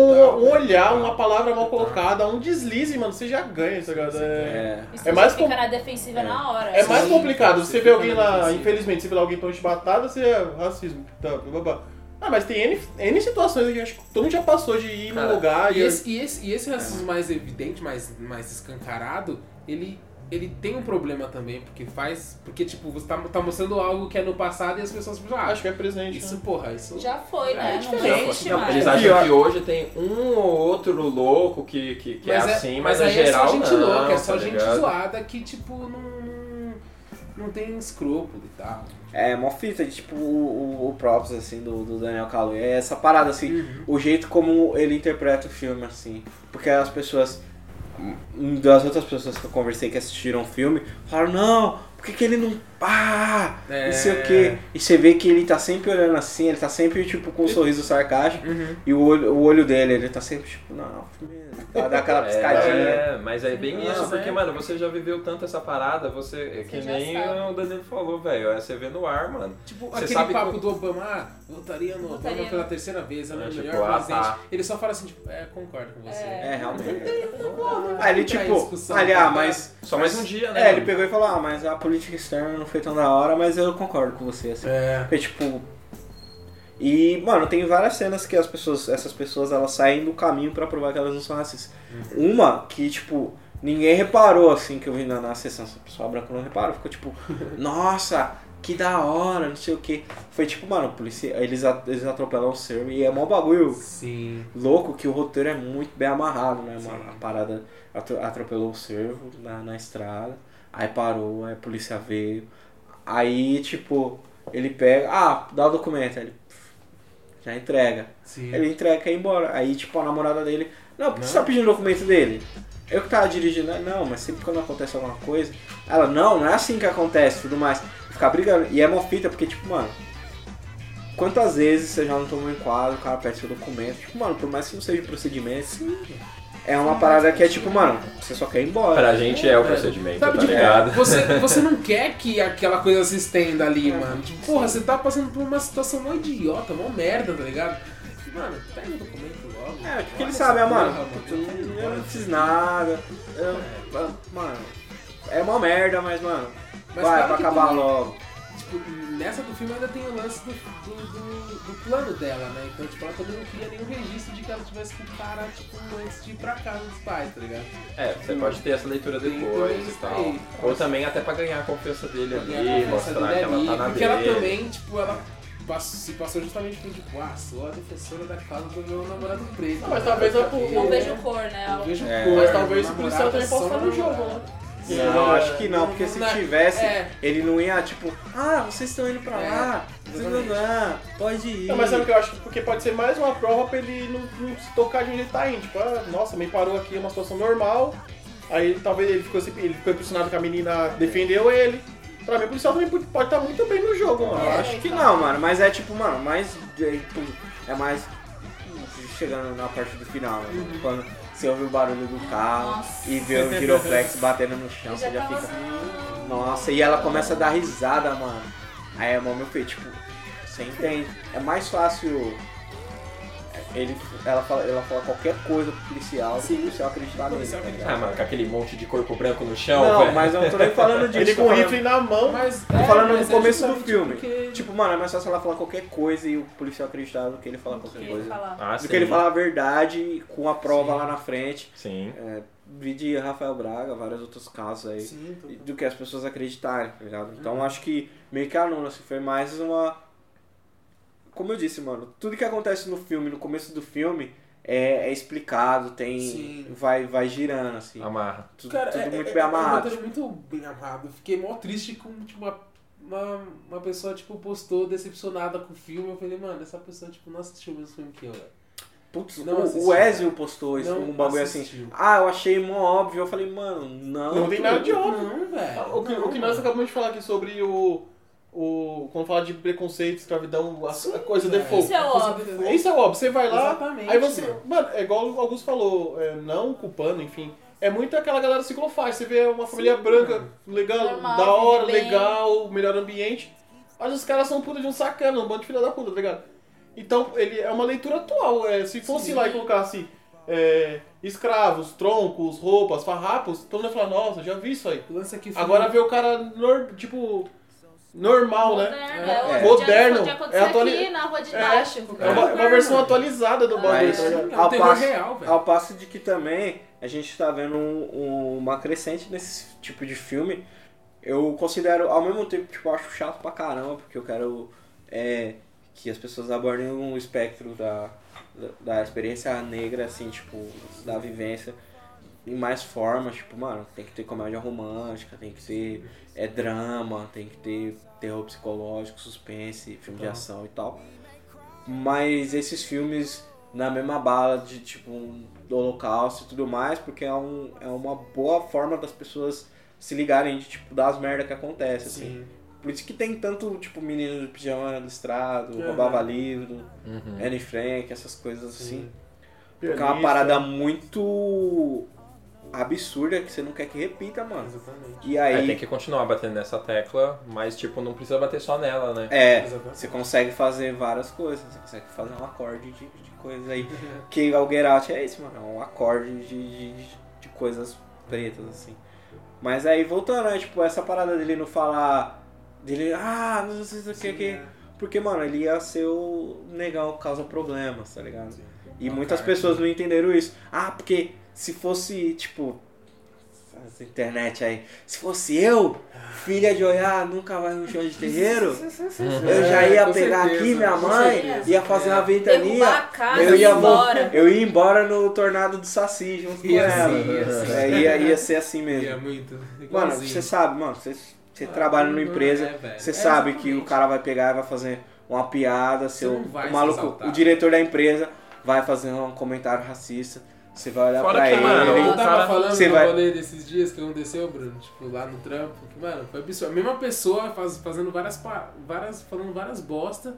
um olhar, uma palavra mal colocada, um deslize, mano, você já ganha, tá ligado? É, É. Isso É mais fica com- na defensiva na hora. é mais Sim, complicado. você Você vê alguém lá, defensiva. infelizmente, você vê lá alguém tão chibatada, você é racismo. Tá, blá, blá. Ah, mas tem N, N situações que eu acho que todo mundo já passou de ir Cara, num lugar E e. esse, e esse, e esse racismo mais evidente, mais, mais escancarado, ele, ele tem um problema também, porque faz. Porque, tipo, você tá, tá mostrando algo que é no passado e as pessoas pensam, ah, Acho que é presente. isso, né? porra, isso. Já foi, né? É diferente. Não, eles acham que hoje tem um ou outro louco que, que, que é é- assim, mas, mas aí geral é só gente não, louca, é só tá gente ligado? zoada que, tipo, não, não, não tem escrúpulo e tal. É, mó fita de tipo o, o, o props assim do, do Daniel Kaluuya. É essa parada assim, Uhum. o jeito como ele interpreta o filme assim. Porque as pessoas das outras pessoas que eu conversei que assistiram o filme, falaram: "Não, por que, que ele não pá? É. Não sei o quê". E você vê que ele tá sempre olhando assim, ele tá sempre tipo com um sorriso sarcástico Uhum. e o olho, o olho dele, ele tá sempre tipo: "Não, Ela dá aquela piscadinha. É, mas é bem Não, isso, porque, é. mano, você já viveu tanto essa parada, você. é que Você já nem sabe. o Danilo falou, velho. É você vê no ar, mano. Tipo, Você aquele sabe papo que- do Obama, ah, votaria no Obama pela terceira vez, ele é É, o tipo, melhor ah, presidente. tá. Ele só fala assim, tipo, é, concordo com você. É, realmente. Aí ele entra em tipo, discussão, ali, ah, ligado? mas. Só mais um dia, né? É, ele pegou e falou, ah, mas a política externa não foi tão da hora, mas eu concordo com você, assim. É. Foi tipo. E, mano, tem várias cenas que as pessoas, essas pessoas, elas saem do caminho pra provar que elas não são racistas. Uma que, tipo, ninguém reparou, assim, que eu vi na, na sessão. A pessoa branca não reparou, ficou tipo, [LAUGHS] nossa, que da hora, não sei o que. Foi tipo, mano, policia, eles, eles atropelam o servo e é mó bagulho Sim. louco que o roteiro é muito bem amarrado, né, mano? Sim. A parada atro- atropelou o servo na, na estrada, aí parou, aí a polícia veio. Aí, tipo, Ele pega, ah, dá o documento. Aí ele já entrega. Sim. Ele entrega e quer ir embora. Aí, tipo, a namorada dele, não, por que você tá pedindo o documento dele? Eu que tava dirigindo, não, mas sempre quando acontece alguma coisa. Ela, não, não é assim que acontece tudo mais. Ficar brigando. E é uma fita, porque, tipo, mano. Quantas vezes você já não tomou um enquadro, o cara pede seu documento? Tipo, mano, por mais que não seja procedimento, é uma parada que é tipo, mano, você só quer ir embora. Pra gente é o procedimento, Sabe, tá tipo, ligado? Você, [LAUGHS] você não quer que aquela coisa se estenda ali, mano. Tipo, porra, você tá passando por uma situação mó idiota, mó merda, tá ligado? Mano, pega o documento logo. É, porque ele sabe, essa ah, mano, eu não fiz nada. eu- mano, é uma merda, mas, mano, Mas vai pra acabar logo. Tipo, nessa do filme ainda tem o lance do, do, do- do plano dela, né? Então, tipo, ela também não cria nenhum registro de que ela tivesse com o cara, tipo, antes de ir pra casa dos pais, tá ligado? É, você pode ter essa leitura depois e tal. aí. Ou também até pra ganhar a confiança dele ali, mostrar dele que ela ali, tá na Porque ela dele. também, tipo, ela se passou justamente por, tipo, ah, sou a defensora da causa do meu namorado preto. Não, mas talvez Porque- Não vejo cor, né? Não vejo É. cor. Mas talvez o policial também possa estar no jogo, né? Não, acho que não, porque se Não, tivesse, é. ele não ia, tipo, ah, vocês estão indo pra É, lá, não dá, pode ir. Não, mas sabe o que eu acho? Porque pode ser mais uma prova pra ele não, não se tocar de onde ele tá indo. Tipo, ah, nossa, me parou aqui, é uma situação normal. Aí talvez ele ficou, assim, ele ficou impressionado que a menina defendeu ele. Pra mim, o policial também pode estar muito bem no jogo, mano. Eu acho que não, mano, mas é tipo, mano, mais. É, tipo, é mais. Chegando na parte do final, né? Quando você ouve o barulho do carro Nossa. e vê o giroflex batendo no chão, você já fica. assim. Nossa, e ela começa a dar risada, mano. Aí é mó meu feio, tipo, você entende? É mais fácil. Ele, ela, fala, ela fala qualquer coisa pro policial, pro policial acreditar nele. policial tá acreditar. Ah, mano, com aquele monte de corpo branco no chão, Não, velho. mas eu não tô nem falando disso. [LAUGHS] Ele com o rifle na mão. Mas, Tô falando mas no começo do justamente filme. porque- Tipo, mano, é mais fácil ela falar qualquer coisa e o policial acreditar do que ele falar qualquer que coisa. falar. Ah, Do sim. que ele falar a verdade com a prova Sim. lá na frente. Sim. É, vi de Rafael Braga, vários outros casos aí. Sim, tô- Do que as pessoas acreditarem, tá ligado? Então acho que meio que anula, assim, foi mais uma. Como eu disse, mano, tudo que acontece no filme, no começo do filme, é, é explicado, tem. Sim. Vai, vai girando, assim. Amarra. Tudo, Cara, tudo é, muito é- bem é amarrado. roteiro muito bem amarrado. Fiquei mó triste com tipo, uma, uma, uma pessoa tipo, postou decepcionada com o filme. Eu falei, mano, essa pessoa tipo, não assistiu o mesmo filme que eu, velho. Putz, Não o, o Ezio postou isso, Não um bagulho assim. assistiu. Ah, eu achei mó óbvio. Eu falei, mano, não. Não tem nada de óbvio. Não, velho. O que, o que nós acabamos de falar aqui sobre o. o quando fala de preconceito, escravidão, a, a coisa velho. default. Isso é óbvio. Isso é óbvio, você vai lá, Exatamente, aí você. mano. Mano, é igual o Augusto falou, é, não culpando, enfim. É muito aquela galera ciclofaixa. Você vê uma família branca, legal, Normal, da hora, bem. legal, melhor ambiente. Mas os caras são puta de um sacana, um bando de filha da puta, tá ligado? Então, ele é uma leitura atual. É, se fosse Sim. lá e colocasse é, escravos, troncos, roupas, farrapos, todo mundo ia falar, nossa, já vi isso aí. Agora ver o cara, tipo, normal, né? Moderno, É. é. Moderno, Podia é acontecer atuali- aqui na rua de É. baixo. É uma, uma versão atualizada do bagulho, Mas- tá? É um Ao passo- real, velho. Ao passo de que também a gente tá vendo um- um- uma crescente nesse tipo de filme. Eu considero, ao mesmo tempo, tipo, eu acho chato pra caramba, porque eu quero é, que as pessoas abordem um espectro da, da, da experiência negra, assim, tipo, da vivência em mais formas, tipo, mano, tem que ter comédia romântica, tem que ter é, drama, tem que ter terror psicológico, suspense, filme de ação e tal. Mas esses filmes na mesma bala de tipo um, do holocausto e tudo mais, porque é, um, é uma boa forma das pessoas se ligarem de tipo das merda que acontece, assim. Sim. Por isso que tem tanto, tipo, menino de pijama listrado, Uhum. roubava livro, Uhum. Anne Frank, essas coisas assim. Porque é uma parada muito absurda que você não quer que repita, mano. Exatamente. E É, aí, tem que continuar batendo nessa tecla, mas tipo, não precisa bater só nela, né? é, Exatamente. você consegue fazer várias coisas. Você consegue fazer um acorde de, de coisas aí. [LAUGHS] que o Get Out é esse, mano. É um acorde de, de, de coisas pretas, assim. Mas aí, voltando, né? Tipo, essa parada dele não falar... Dele, ah, não sei o que, Sim, que... é. Porque, mano, ele ia ser o negão que causa problemas, tá ligado? E Uma muitas carta. pessoas não entenderam isso. Ah, porque se fosse, tipo, essa internet aí, se fosse eu, filha de Oiá, nunca vai no chão de terreiro, eu já ia É, com pegar certeza, aqui minha com mãe, certeza. ia fazer É. uma ventania, eu ia, embora. eu ia embora no tornado do Saci junto com Ia ela. sim, ia. É, ia, ia ser assim mesmo. é muito. Mano, você sabe, mano, você Você trabalha numa não empresa, é, você É, sabe que o cara vai pegar e vai fazer uma piada, seu, o se maluco, exaltar. o diretor da empresa vai fazer um comentário racista. Você vai olhar Fora pra que, ele. mano, Eu tava cara- falando Você vai- rolê desses dias que aconteceu, Bruno, tipo, lá no trampo, que, mano, foi absurdo. A mesma pessoa faz- fazendo várias, várias, falando várias bosta.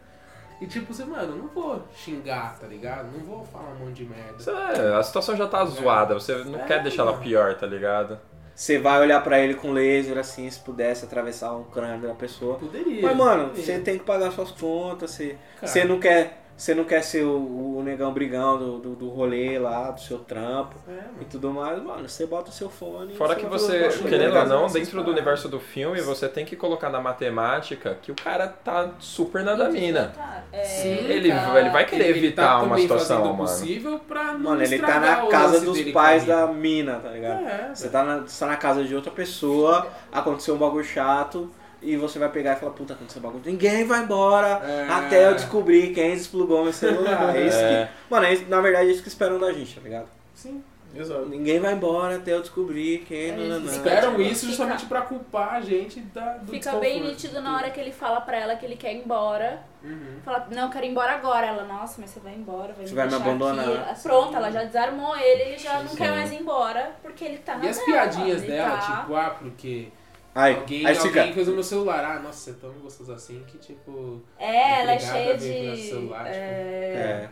E tipo, você, mano, não vou xingar, tá ligado? Não vou falar um monte de merda. Você- é, a situação já tá zoada, você não É, quer deixar ela mano. pior, tá ligado? Você vai olhar pra ele com laser, assim, se pudesse atravessar um crânio da pessoa. Poderia. Mas, mano, poderia. você tem que pagar suas contas, você, Cara. você não quer. Você não quer ser o, o negão brigão do, do, do rolê lá, do seu trampo É, e tudo mais, mano. Você bota o seu fone. Fora que você, querendo tá ou não, dentro do universo do filme, você tem que colocar na matemática que o cara tá super na da mina. É, Sim, Ele, cara. ele vai querer Ele- ele evitar tá uma situação, mano. possível pra não Mano, ele tá na casa dos pais da mina. mina, tá ligado? É, Você tá na, você tá na casa de outra pessoa, aconteceu um bagulho chato e você vai pegar e falar, puta, aconteceu bagulho. Ninguém vai embora É. até eu descobrir quem desplugou meu celular. É isso É. que. Mano, é isso- na verdade é isso que esperam da gente, tá ligado? Sim. Exato. Ninguém vai embora até eu descobrir quem. É, nananã. Esperam Fica- isso justamente pra culpar a gente da, do Fica bem nítido na hora que ele fala pra ela que ele quer ir embora. Uhum. Fala, não, eu quero ir embora agora. Ela, nossa, mas você vai embora, vai Você me vai me deixar abandonar. aqui. Pronto, ela já desarmou ele, ele já não Sim. quer mais ir embora, porque ele tá na E as dela, piadinhas dela, tá- tipo, ah, porque Aí, alguém, aí alguém fica. fez o meu celular. Ah, nossa, você é tão gostoso assim que, tipo... É, ela é cheia de... celular, tipo, é, É.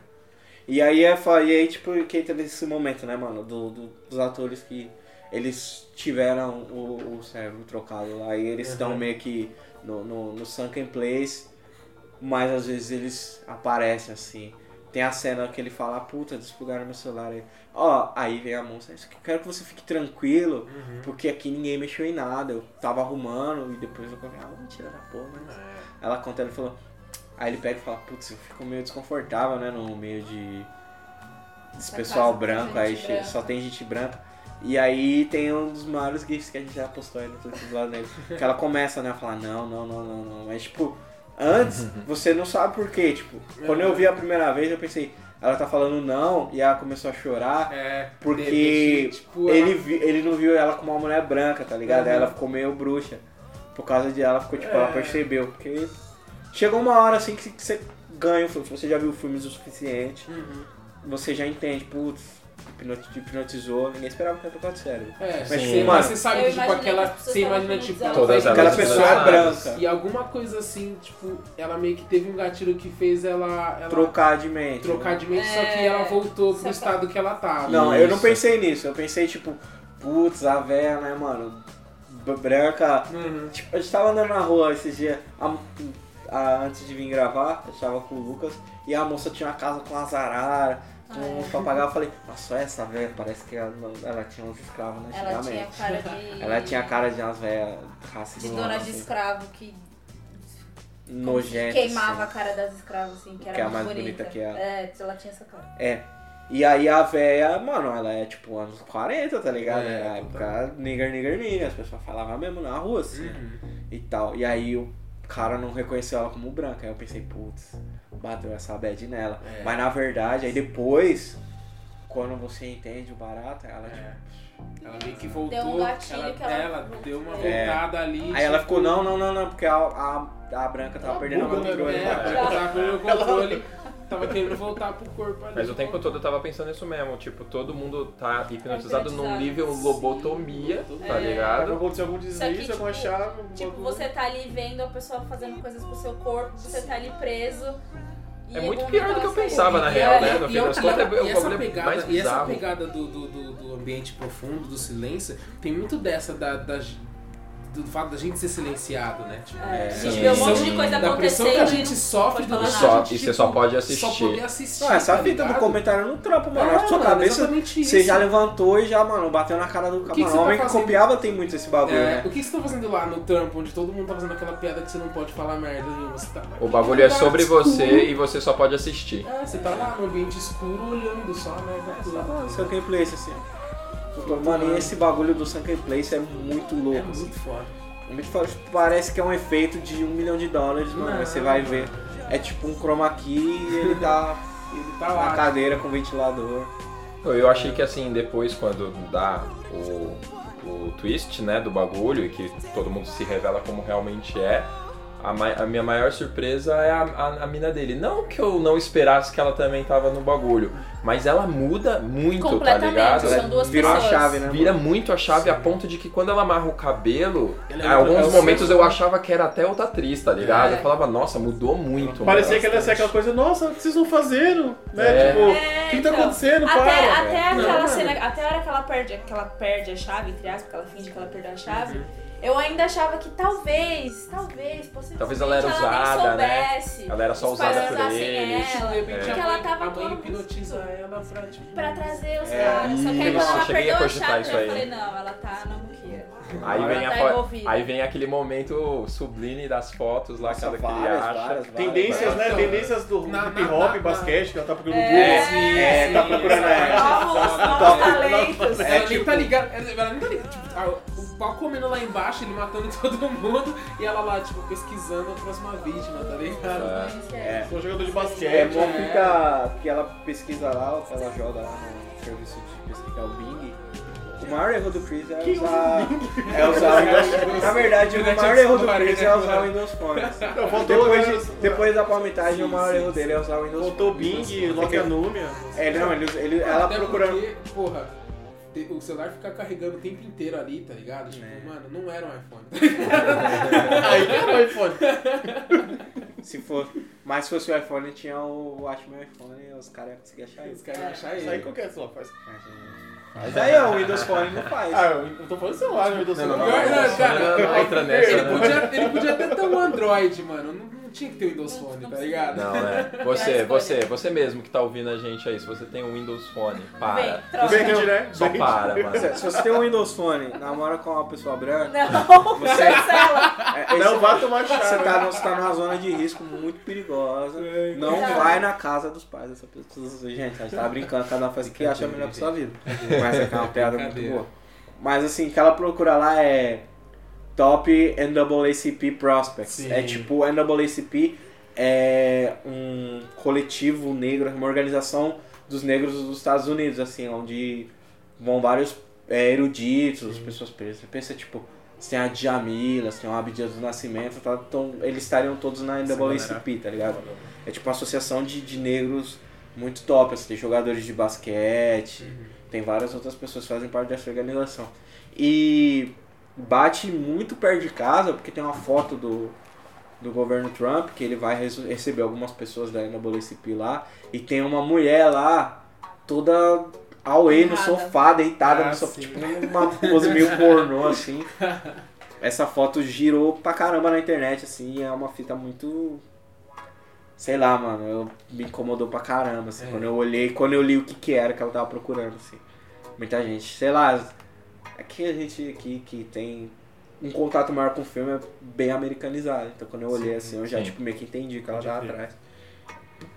E aí, é, fa- e aí tipo, que entra nesse momento, né, mano, do, do- dos atores que eles tiveram o, o cérebro trocado lá e eles estão Uhum. meio que no, no, no sunken place, mas às vezes eles aparecem assim. Tem a cena que ele fala, "Ah, puta, desplugaram meu celular aí. Ó, aí vem a moça, "Isso aqui, eu quero que você fique tranquilo, Uhum. porque aqui ninguém mexeu em nada. Eu tava arrumando e depois eu falei, ah, mentira da porra, mas... Ela conta, ele falou. Aí ele pega e fala, putz, eu fico meio desconfortável, né? No meio de. Desse Na pessoal branco, aí branca. só tem gente branca. E aí tem um dos maiores gifs que a gente já postou aí no Twitter do lado dele. Que ela começa, né, a falar, não, não, não, não, não. Mas tipo, antes, você não sabe por quê. Tipo, quando eu vi a primeira vez, eu pensei, ela tá falando não, e ela começou a chorar. É, Porque repente, tipo, ele, ela- vi- ele não viu ela como uma mulher branca, tá ligado? Uhum. ela ficou meio bruxa. Por causa de ela, ficou tipo, ela É. percebeu. Porque chegou uma hora assim que que você ganha o filme. Se você já viu filmes o suficiente, Uhum. você já entende, putz, hipnotizou, ninguém esperava que ia tocar de cérebro. É, Mas, você, mano, mas você sabe que, tipo, aquela. Você imagina, estavam tipo, Todas Aquela elas pessoa é branca. E alguma coisa assim, tipo, ela meio que teve um gatilho que fez ela. ela Trocar de mente. trocar né? de mente, só que É, ela voltou pro estado que ela tava. Não, eu não Isso. pensei nisso. Eu pensei, tipo, putz, a véia, né, mano? Branca. Uhum. Tipo, a gente tava andando na rua esses dias, a- a- antes de vir gravar, eu tava com o Lucas, e a moça tinha uma casa com as araras, com uns papagaios. Eu falei, nossa, só essa velha, parece que ela, ela tinha uns escravos, né? Ela tinha cara [LAUGHS] de... Ela tinha cara de umas velhas De racistas. dona de assim, escravo que nojentas. queimava a assim. cara das escravas, assim, que era Que é a mais bonita que ela. É, ela tinha essa cara. É. E aí a véia, mano, ela é tipo anos 40, tá ligado? É, Era a época nigger, nigger, nigger. As pessoas falavam mesmo na rua, assim. Uhum. e tal. E aí o cara não reconheceu ela como branca. Aí eu pensei, putz, bateu essa bad nela. É. Mas na verdade, aí depois, quando você entende o barato, ela tipo. É. Ela meio que voltou. Deu um gatilho ela, que ela- ela deu uma É. voltada ali. Aí ela tipo, ficou, não, não, não, não, porque a, a, a branca tava Ela perdendo o né, controle. É, É. porque ela [LAUGHS] tava perdendo o controle, tava querendo voltar pro corpo ali. Mas o tempo todo eu tava pensando nisso mesmo, tipo, todo mundo tá hipnotizado num nível lobotomia, tá É. Ligado? acontecer algum Só que, deslize, alguma tipo, chave. Tipo, bagulho. você tá ali vendo a pessoa fazendo coisas pro seu corpo, você tá ali preso. e É em muito algum pior do que eu pensava, na E real, é- né? No E fim das contas, é e o essa bagulho pegada, mais e essa bizarro. pegada do, do, do, do ambiente profundo, do silêncio, tem muito dessa da, da- do fato da gente ser silenciado, né? Tipo, É, a gente vê um monte de coisa da pressão que acontecendo. a gente sofre do E só- a e você só pode Só assistir. poder assistir. Não, essa tá fita do ligado? comentário no trampo, mano. É, Na sua mano, cabeça, você já levantou e já, mano, bateu na cara do que cara. que o tá homem que fazendo? copiava tem muito esse bagulho, É, né? o que você tá fazendo lá no trampo, onde todo mundo tá fazendo aquela piada que você não pode falar merda nenhuma? Você tá O bagulho é sobre você e você só pode assistir. É, você tá lá no ambiente escuro olhando só a merda toda. Sunken Place, assim. Mano, e esse bagulho do Sunken Place é muito louco. É assim. muito foda. É muito foda. Tipo, Parece que é um efeito de um milhão de dólares, mano. Não, você vai ver. É tipo um chroma key e ele tá [LAUGHS] Ele tá na lá. cadeira com ventilador. Eu achei que assim, depois quando dá o, o twist, né, do bagulho e que todo mundo se revela como realmente é, a, a minha maior surpresa é a, a, a mina dele. Não que eu não esperasse que ela também tava no bagulho, mas ela muda muito, tá ligado? são duas Virou a pessoas. chave, né? Vira muito a chave a ponto de que quando ela amarra o cabelo, Ela em é alguns outra- momentos eu achava que era até outra atriz, tá ligado? É. Eu falava, nossa, mudou muito. Parecia que ela ia ser aquela coisa, nossa, o que vocês vão fazendo? Né? É. Tipo, o É, que, que tá então, acontecendo? Até, Para! até Não, aquela mano. cena, até a hora que ela perde, que ela perde a chave, entre aspas, que ela finge que ela perdeu a chave, eu ainda achava que talvez, talvez, possivelmente Talvez ela era nem usada, né? soubesse. Ela era só usada por usassem eles. Ela, repente porque a ela tava a mãe hipnotiza ela pra, tipo... pra trazer os É, caras. Só que aí isso, quando ela cheguei a perdeu a isso eu aí. falei, não, ela tá na muqueira. Aí vem, a tá aí vem aquele momento sublime das fotos lá que Nossa, ela que ele várias, acha. várias, várias. Tendências, né? Então, Tendências do na- hip hop, na- basquete, que ela tá procurando É, Bulls. É, tá procurando é. Novos, novos talentos. Ela É, nem tipo- tá ligada, ela nem tá ligada. Tipo, a- o pau comendo lá embaixo, ele matando [LAUGHS] todo mundo, e ela lá, tipo, pesquisando a próxima vítima, tá ligado? É. Sou jogador de É basquete. bom fica que ela pesquisa lá, que ela joga lá no serviço de pesquisa, o Bing. O maior erro do Chris é usar. É usar o [LAUGHS] Windows. Na verdade, o maior erro do Chris é usar o Windows Phone. Depois, de- depois da palmitagem, o maior erro dele é usar o Windows Faltou o Phone. Bing, Nokia Numia. É, não, ele, ele, ela Até procurando. porque, porra, o celular fica carregando o tempo inteiro ali, tá ligado? Tipo, É. mano, não era um iPhone. [LAUGHS] Aí era o iPhone. Se for, mas se fosse o iPhone, tinha o Watch My iPhone e os caras iam conseguir achar Os isso. caras iam achar Isso aí ele. qualquer celular faz. Mas aí ó, o Windows Phone não faz. Ah, eu tô falando celular, não Windows Não, não, celular. Pior, não, cara, não entra nessa, ele, né? podia, ele podia até ter um Android, mano. Não, não tinha que ter o Windows Phone, tá ligado? Não, [LAUGHS] né? Você, você, você mesmo que tá ouvindo a gente aí, se você tem um Windows Phone, Vem, para. troca. Vende, né? Só Vende. para, mano. Se você tem um Windows Phone, namora com uma pessoa branca, Não, Você- [LAUGHS] cancela. é, Não vá tomar chá. Você né? tá, você tá numa zona de risco muito perigosa. Não Exato. vai na casa dos pais dessa pessoa. Gente, a gente tá brincando, cada um faz o que acha melhor pra sua vida. Mas é é uma piada muito boa. Mas assim, o que ela procura lá é Top NAACP Prospects. Sim. É tipo, NAACP é um coletivo negro, uma organização dos negros dos Estados Unidos, assim, onde vão vários é, eruditos, pessoas presas. Você pensa, tipo, você tem a Djamila, você tem o Abdias do Nascimento, tá? então eles estariam todos na NAACP, tá ligado? É tipo uma associação de, de negros muito top, assim, tem jogadores de basquete, tem várias outras pessoas que fazem parte dessa organização. E bate muito perto de casa, porque tem uma foto do, do governo Trump, que ele vai receber algumas pessoas da NAACP lá, e tem uma mulher lá, toda away no sofá, deitada Ah, no sofá, sim. tipo uma pose meio pornô, assim. [LAUGHS] Essa foto girou pra caramba na internet, assim, e é uma fita muito. Sei lá, mano, eu, me incomodou pra caramba, assim, É. quando eu olhei, quando eu li o que que era que ela tava procurando, assim. Muita gente, sei lá, aqui a gente aqui que tem um contato maior com o filme é bem americanizado, então quando eu olhei assim, eu já sim. tipo meio que entendi o que ela tava atrás.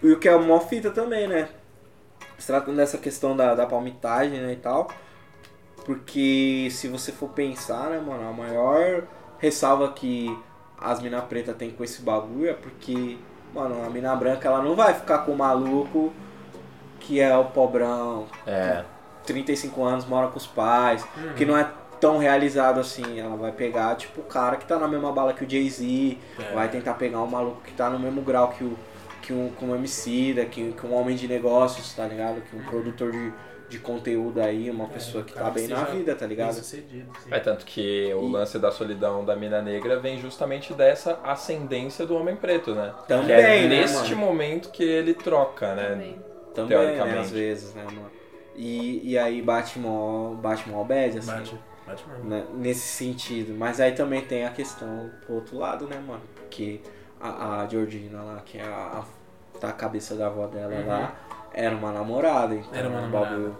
E o que é uma fita também, né? Se tratando dessa questão da, da palmitagem, né, e tal, porque se você for pensar, né, mano, a maior ressalva que as mina preta tem com esse bagulho é porque, mano, a mina branca ela não vai ficar com o maluco que é o pobrão, É, 35 anos, mora com os pais, que não é tão realizado assim. Ela vai pegar, tipo, o cara que tá na mesma bala que o Jay-Z, vai tentar pegar um maluco que tá no mesmo grau que o que um, que um MC, que, que um homem de negócios, tá ligado? Que um produtor de, de conteúdo aí, uma pessoa que tá bem na vida, tá ligado? Sucedido, é tanto que o E- lance da solidão da mina negra vem justamente dessa ascendência do homem preto, né? Também, que é né, neste mano? momento que ele troca, né? Também. Também, né, teoricamente. às vezes, né, mano? E, e aí bate mó, bate mó bad, assim. Bate, bate né, nesse sentido. Mas aí também tem a questão pro outro lado, né, mano? Porque a, a Georgina lá, que é a, a, tá a cabeça da avó dela lá, era uma namorada. Então Era uma o namorada. bagulho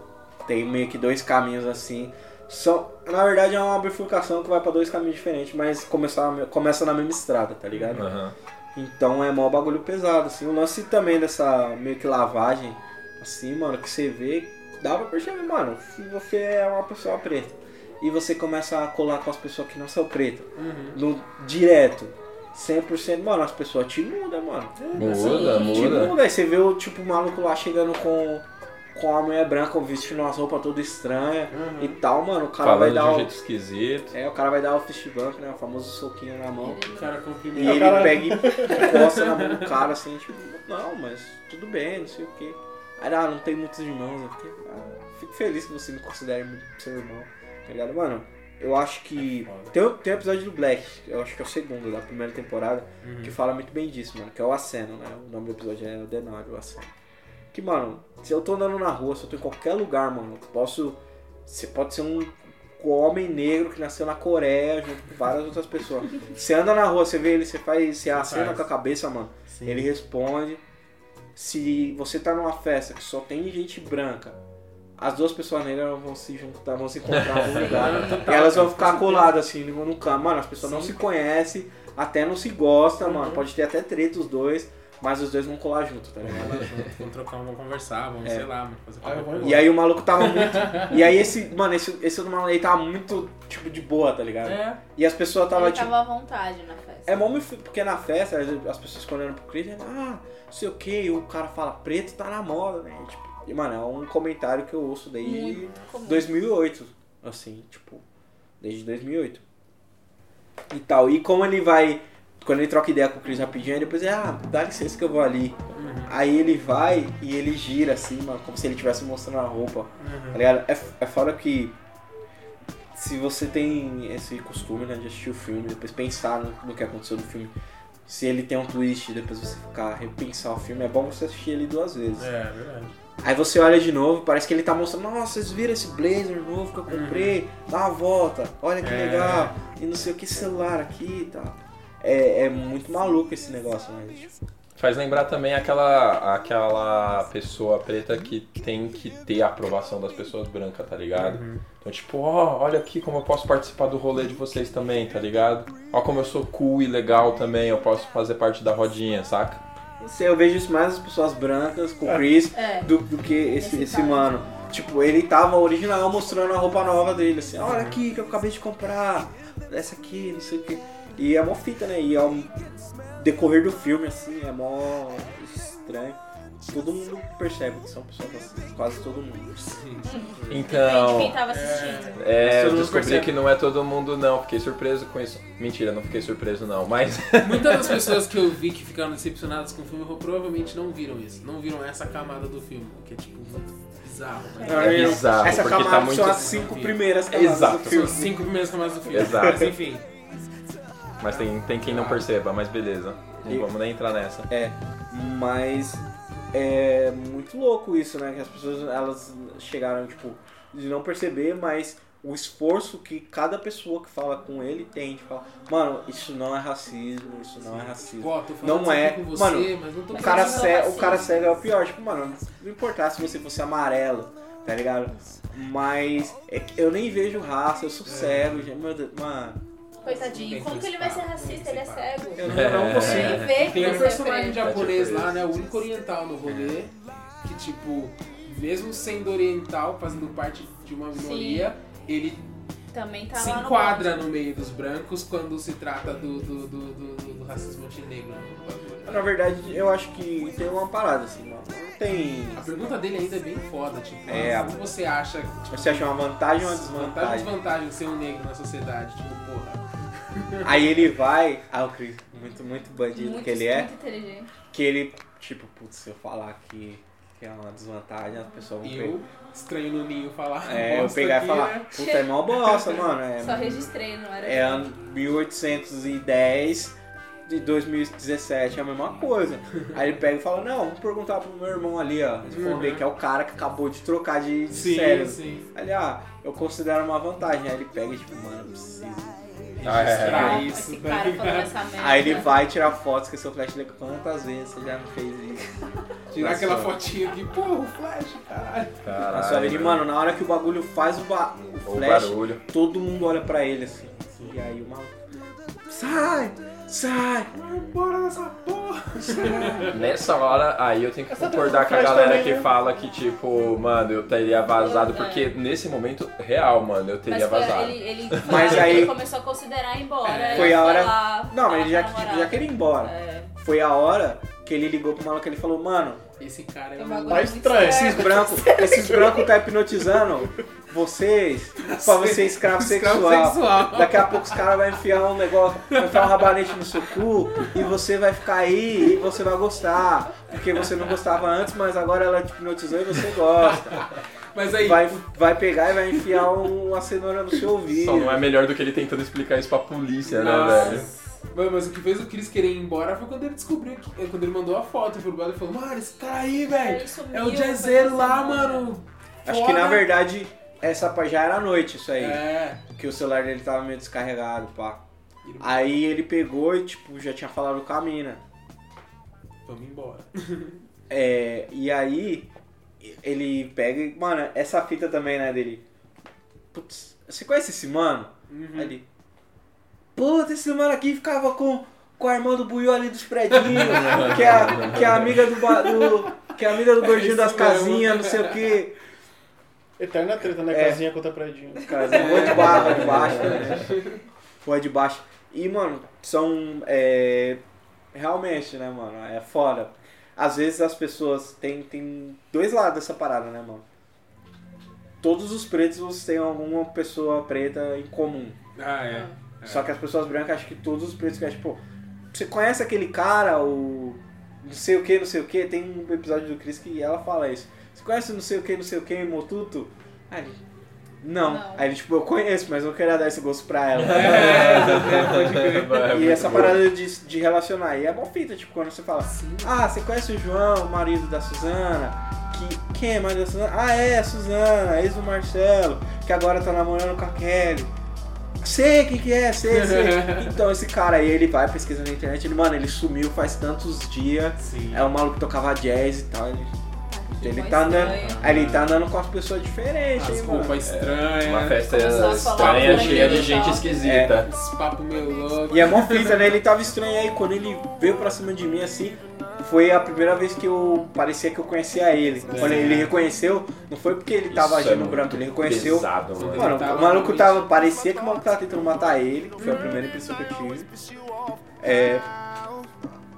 tem meio que dois caminhos assim. Só, na verdade é uma bifurcação que vai pra dois caminhos diferentes, mas começa, começa na mesma estrada, tá ligado? Aham. Então é mó bagulho pesado, assim. O lance também dessa meio que lavagem, assim, mano, que você vê, dá pra perceber, mano, se você é uma pessoa preta e você começa a colar com as pessoas que não são pretas, no direto, 100%, mano, as pessoas te mudam, mano. Muda, Te muda. muda. Aí você vê o tipo o maluco lá chegando com com a mulher branca vestindo umas roupas toda estranha Uhum. e tal, mano. O cara vai Falando de dar um o. jeito esquisito. É, o cara vai dar o fist bump, né? O famoso soquinho na mão. O cara E ele cara- pega e [LAUGHS] encosta na mão do cara assim, tipo, não, mas tudo bem, não sei o quê. Aí, ah, não tem muitos irmãos. Fiquei, ah, fico feliz que você me considere muito seu irmão, tá ligado? Mano, eu acho que. Tem, o- tem o episódio do Black, eu acho que é o segundo da primeira temporada, que fala muito bem disso, mano, que é o Aceno, né? O nome do episódio é o Denard, o Aceno. Que, mano, se eu tô andando na rua, se eu tô em qualquer lugar, mano, posso. Você pode ser um homem negro que nasceu na Coreia junto com várias outras pessoas. [LAUGHS] Você anda na rua, você vê ele, você faz. Você acena com a cabeça, mano. Sim. Ele responde. Se você tá numa festa que só tem gente branca, as duas pessoas negras vão se juntar, vão se encontrar em algum [LAUGHS] lugar. E elas vão ficar coladas assim, no canto. Mano, as pessoas não Sim. se conhecem, até não se gostam, mano. Uhum. Pode ter até treta os dois, mas os dois vão colar junto, tá ligado? Vamos trocar, vamos conversar, vamos, É. sei lá, mano, fazer Ah. E aí o maluco tava muito. E aí esse, mano, esse, esse outro maluco aí tava muito, tipo, de boa, tá ligado? É, E as pessoas tava, Ele tipo. tava à vontade na festa. É muito- porque na festa as pessoas ficam olhando pro Chris ah, não sei o que, e o cara fala preto tá na moda, né? E, tipo, e, mano, é um comentário que eu ouço desde Muito comum. 2008, assim, tipo, desde 2008. E tal. E como ele vai, quando ele troca ideia com o Chris rapidinho, aí depois ele, ah, dá licença que eu vou ali. Aí ele vai e ele gira assim, mano, como se ele estivesse mostrando a roupa. Tá ligado? É, é fora que se você tem esse costume né, de assistir o filme, depois pensar no, no que aconteceu no filme, se ele tem um twist, depois você ficar repensar o filme, é bom você assistir ele duas vezes. é, verdade. Aí você olha de novo, parece que ele tá mostrando, nossa, vocês viram esse blazer novo que eu comprei? Dá uma volta, olha que É. legal, e não sei o que celular aqui e tal. É, é muito maluco esse negócio, né? Tipo, Faz lembrar também aquela, aquela pessoa preta que tem que ter a aprovação das pessoas brancas, tá ligado? Então, tipo, ó, olha aqui como eu posso participar do rolê de vocês também, tá ligado? Ó como eu sou cool e legal também, eu posso fazer parte da rodinha, saca? Eu vejo isso mais as pessoas brancas com o Chris É. do, do que esse, Esse esse mano. Tipo, ele tava original mostrando a roupa nova dele, assim, olha aqui que eu acabei de comprar, essa aqui, não sei o que. E é mó fita, né? E ao decorrer do filme, assim, é mó estranho. Todo mundo percebe que são pessoas assim, quase todo mundo. Então. quem tava assistindo. É, eu descobri percebe. que não é todo mundo não, fiquei surpreso com isso. Mentira, não fiquei surpreso não, mas [LAUGHS] Muitas das pessoas que eu vi que ficaram decepcionadas com o filme provavelmente não viram isso. Não viram essa camada do filme, o que é tipo bizarro. Mas É bizarro, Essa porque camada tá muito- são as cinco primeiras camadas Exato. do São filme. as cinco primeiras camadas do filme. Exato. Mas [LAUGHS] enfim. mas tem, tem quem não perceba, mas beleza. Não E- vamos nem entrar nessa. É, mas é muito louco isso, né? Que as pessoas elas chegaram, tipo, de não perceber, mas o esforço que cada pessoa que fala com ele tem de falar, mano, isso não é racismo, isso não é racismo. Pô, Não é. com você, Mano, mas não tô O cara, é cego, o cara cego é o pior, tipo, mano, não importasse se você fosse amarelo, tá ligado? Mas é eu nem vejo raça, eu sou cego, gente, meu Deus, mano, Coitadinho. Como que ele vai ser racista? Ele é cego. eu não, não consigo. Que Tem um é personagem japonês lá, né? O único oriental no rolê. Que, tipo, mesmo sendo oriental, fazendo parte de uma minoria, ele Também tá se lá no enquadra no meio dos brancos quando se trata do, do, do, do- do- do racismo antinegro. no bagulho. Na verdade, eu acho que tem uma parada assim, mano. Não tem. A pergunta dele ainda é bem foda, tipo, É, como você acha, tipo, Você acha uma vantagem ou uma vantagem e desvantagem? desvantagem de ser um negro na sociedade? Tipo, porra. Aí ele vai. Ah, o Chris, muito, muito bandido Muito, que ele é. muito inteligente. Que ele, tipo, putz, se eu falar que, que é uma desvantagem, as pessoas vão pegar. eu, estranho no ninho, falar. É, eu pegar aqui, e falar, né? puta, é mó bosta, [LAUGHS] mano. Só É, registrei, não era? é ano 1810 de 2017, é a mesma coisa. Aí ele pega e fala, não, vou perguntar pro meu irmão ali, ó. Eles vão Uhum. ver que é o cara que acabou de trocar de, de Sim, cérebro. sim. Aí, ah, eu considero uma vantagem. Aí ele pega e tipo, mano, eu preciso. Ah, é. Registrar isso, esse tá cara falou essa merda. Aí ele vai tirar fotos com seu flash dele quantas vezes você já não fez isso. [LAUGHS] Tirar Na aquela sua- fotinha aqui, porra, o flash, caralho. Na sua vida, e, mano, na hora que o bagulho faz o, ba o O flash, barulho. todo mundo olha pra ele assim. E aí o maluco. Sai! Sai! Bora nessa porra. [LAUGHS] Nessa hora, aí eu tenho que Essa concordar com a galera também, que né? fala que, tipo, mano, eu teria vazado, porque nesse momento, real, mano, eu teria Mas foi- vazado. ele, ele, Mas foi- aí- ele começou a considerar ir embora. Foi e a hora- lá, Não, mas ele já, tipo, já queria ir embora. É. Foi a hora que ele ligou pro maluco e ele falou, mano, Esse cara é um... bagulho Tá estranho. esses brancos, [LAUGHS] esses brancos tá hipnotizando vocês pra você ser escravo, Escravo sexual. sexual. Daqui a pouco os caras vão enfiar um negócio, vai enfiar um rabanete no seu cu e você vai ficar aí e você vai gostar. Porque você não gostava antes, mas agora ela te hipnotizou e você gosta. Mas aí, Vai, vai pegar e vai enfiar um- uma cenoura no seu ouvido. Só não é melhor do que ele tentando explicar isso pra polícia, né, Nossa. velho? Mano, mas o que fez o Chris querer ir embora foi quando ele descobriu, que, é, quando ele mandou a foto pro brother e falou, mano, esse cara aí, velho, Ele sumiu, é o jazzeiro lá, embora. mano. Acho que na verdade essa pa- já era noite isso aí. É. Que o celular dele tava meio descarregado, pá. Aí ele pegou e tipo, já tinha falado com a mina. Vamos embora. [LAUGHS] É, e aí ele pega e. Mano, essa fita também, né, dele. Putz, você conhece esse mano? Aí ele. Puta, esse mano aqui ficava com, com a irmã do Buiu ali dos predinhos, [LAUGHS] que é, a- que é a amiga do, do. Que é a amiga do [LAUGHS] gordinho das Isso mesmo. casinhas, não sei o que. Eterna treta, né? É. Casinha contra predinho. Casinha, rua de barra, de baixo, né? Rua de baixo. E, mano, são. É, realmente, né, mano? É foda. Às vezes as pessoas. Tem, tem dois lados dessa parada, né, mano? Todos os pretos você tem alguma pessoa preta em comum. Ah, é. Só que as pessoas brancas acham que todos os pretos que tipo, você conhece aquele cara, o não sei o que, não sei o que, tem um episódio do Chris que ela fala isso. Você conhece não sei o que, não sei o que, Motuto? Aí ele, não. Não. Aí ele, tipo, eu conheço, mas eu não queria dar esse gosto pra ela. [LAUGHS] É. É [LAUGHS] e essa bom. parada de, de relacionar. E é mó fita, tipo, quando você fala, ah, você conhece o João, o marido da Suzana? Que, quem é marido da Suzana? Ah, é, a Suzana, ex do Marcelo, que agora tá namorando com a Kelly. Sei quem que é, sei, sei. [LAUGHS] Então esse cara aí, ele vai pesquisando na internet, ele, mano, ele sumiu faz tantos dias. Sim. É um maluco que tocava jazz e tal. Ele, ele Mó tá andando. ele tá andando com as pessoas diferentes, As hein, mano. roupas estranhas. Uma festa Começou a falar estranha, cheia de ele e gente tal. esquisita. Esse papo meio louco. E é mó fita, né? Ele tava estranho aí, quando ele veio pra cima de mim assim, foi a primeira vez que eu parecia que eu conhecia ele. Quando ele reconheceu, não foi porque ele tava Isso é agindo muito branco, ele reconheceu. Pesado, mano. Mano, Ele tava o maluco tava. Parecia que o maluco tava tentando matar ele. Foi a primeira impressão que eu tive. É.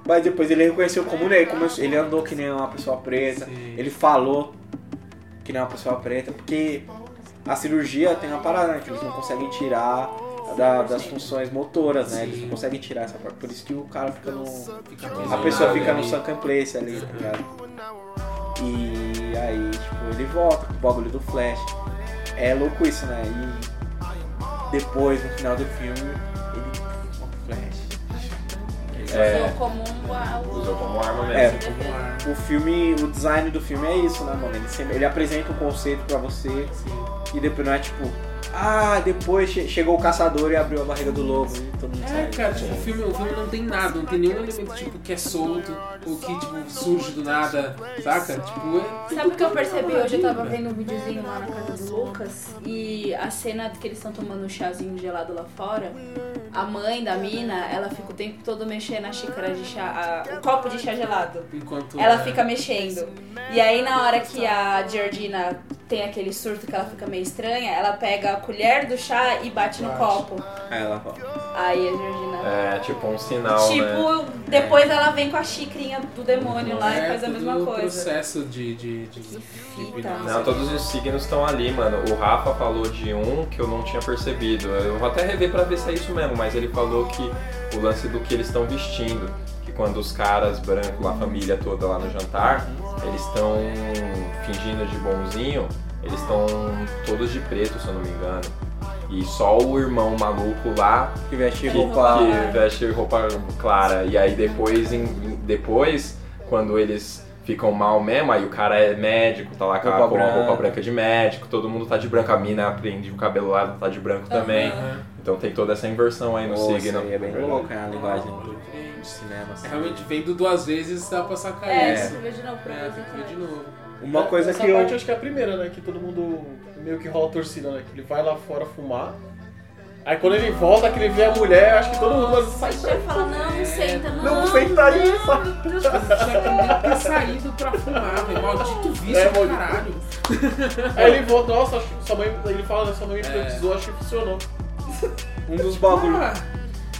Mas depois ele reconheceu como ele, começou, ele andou que nem uma pessoa preta. Sim. Ele falou que nem uma pessoa preta, porque a cirurgia tem uma parada, né? Que eles não conseguem tirar da- das funções motoras, né? Eles não conseguem tirar essa parte. Por isso que o cara fica no. Fica A pessoa fica no sunken place ali, tá ligado? E aí, tipo, ele volta com o bagulho do Flash. É louco isso, né? E depois, no final do filme, ele. O Flash. É. Usou como um. a- o- Usou como arma É. mesmo. Como ar. O filme, o design do filme é isso, né, mano? Ele, sempre- ele apresenta um conceito pra você Sim. e depois não é tipo, ah, depois che- chegou o caçador e abriu a barriga do lobo e todo mundo É, sai. cara, tipo, o filme, o filme não tem nada, não tem nenhum elemento tipo que é solto ou que tipo surge do nada, saca? Tipo, é Sabe o que eu percebi hoje? Eu tava vendo um videozinho lá na casa do Lucas e a cena que eles estão tomando um chazinho gelado lá fora. A mãe da mina, ela fica o tempo todo mexendo a xícara de chá, a- o copo de chá gelado. enquanto Ela é, fica mexendo. E aí na hora que a Georgina tem aquele surto que ela fica meio estranha, ela pega a colher do chá e bate no copo. Aí ela fala, Aí a Georgina. É, tipo um sinal, né? tipo, depois ela vem com a xicrinha do demônio lá e é faz a mesma coisa. processo de de, de, de hipnose. Não, todos os signos estão ali, mano. O Rafa falou de um que eu não tinha percebido. Eu vou até rever pra ver se é isso mesmo, mas ele falou que o lance do que eles estão vestindo, quando os caras brancos, a família toda lá no jantar, eles estão fingindo de bonzinho, eles estão todos de preto, se eu não me engano. E só o irmão maluco lá que veste que, roupa. que veste roupa clara. E aí depois, em- depois, quando eles ficam mal mesmo, aí o cara é médico, tá lá com a, Roupa com a roupa branca. branca de médico, todo mundo tá de branco, a mina prende o cabelo lá, tá de branco também. Então tem toda essa inversão aí no Nossa, signo. é bem é a linguagem Do cinema. assim. É, Realmente, vendo duas vezes dá pra sacar É, isso. eu ver de novo pra É, tem que ver de novo. Uma coisa Essa que eu. parte eu acho que é a primeira, né? Que todo mundo meio que rola a torcida, né? Que ele vai lá fora fumar. Aí quando ele volta, que ele vê a mulher, acho que todo mundo Sai já fala, não, não senta, não. Não senta aí, sabe? Já queria ter saído pra fumar, velho. Maldito vício É, maldito. caralho. Aí ele volta, nossa, acho que sua mãe. Ele fala, né? Sua mãe me É. hipnotizou, acho que funcionou. [LAUGHS] Um dos bagulhos. Ah,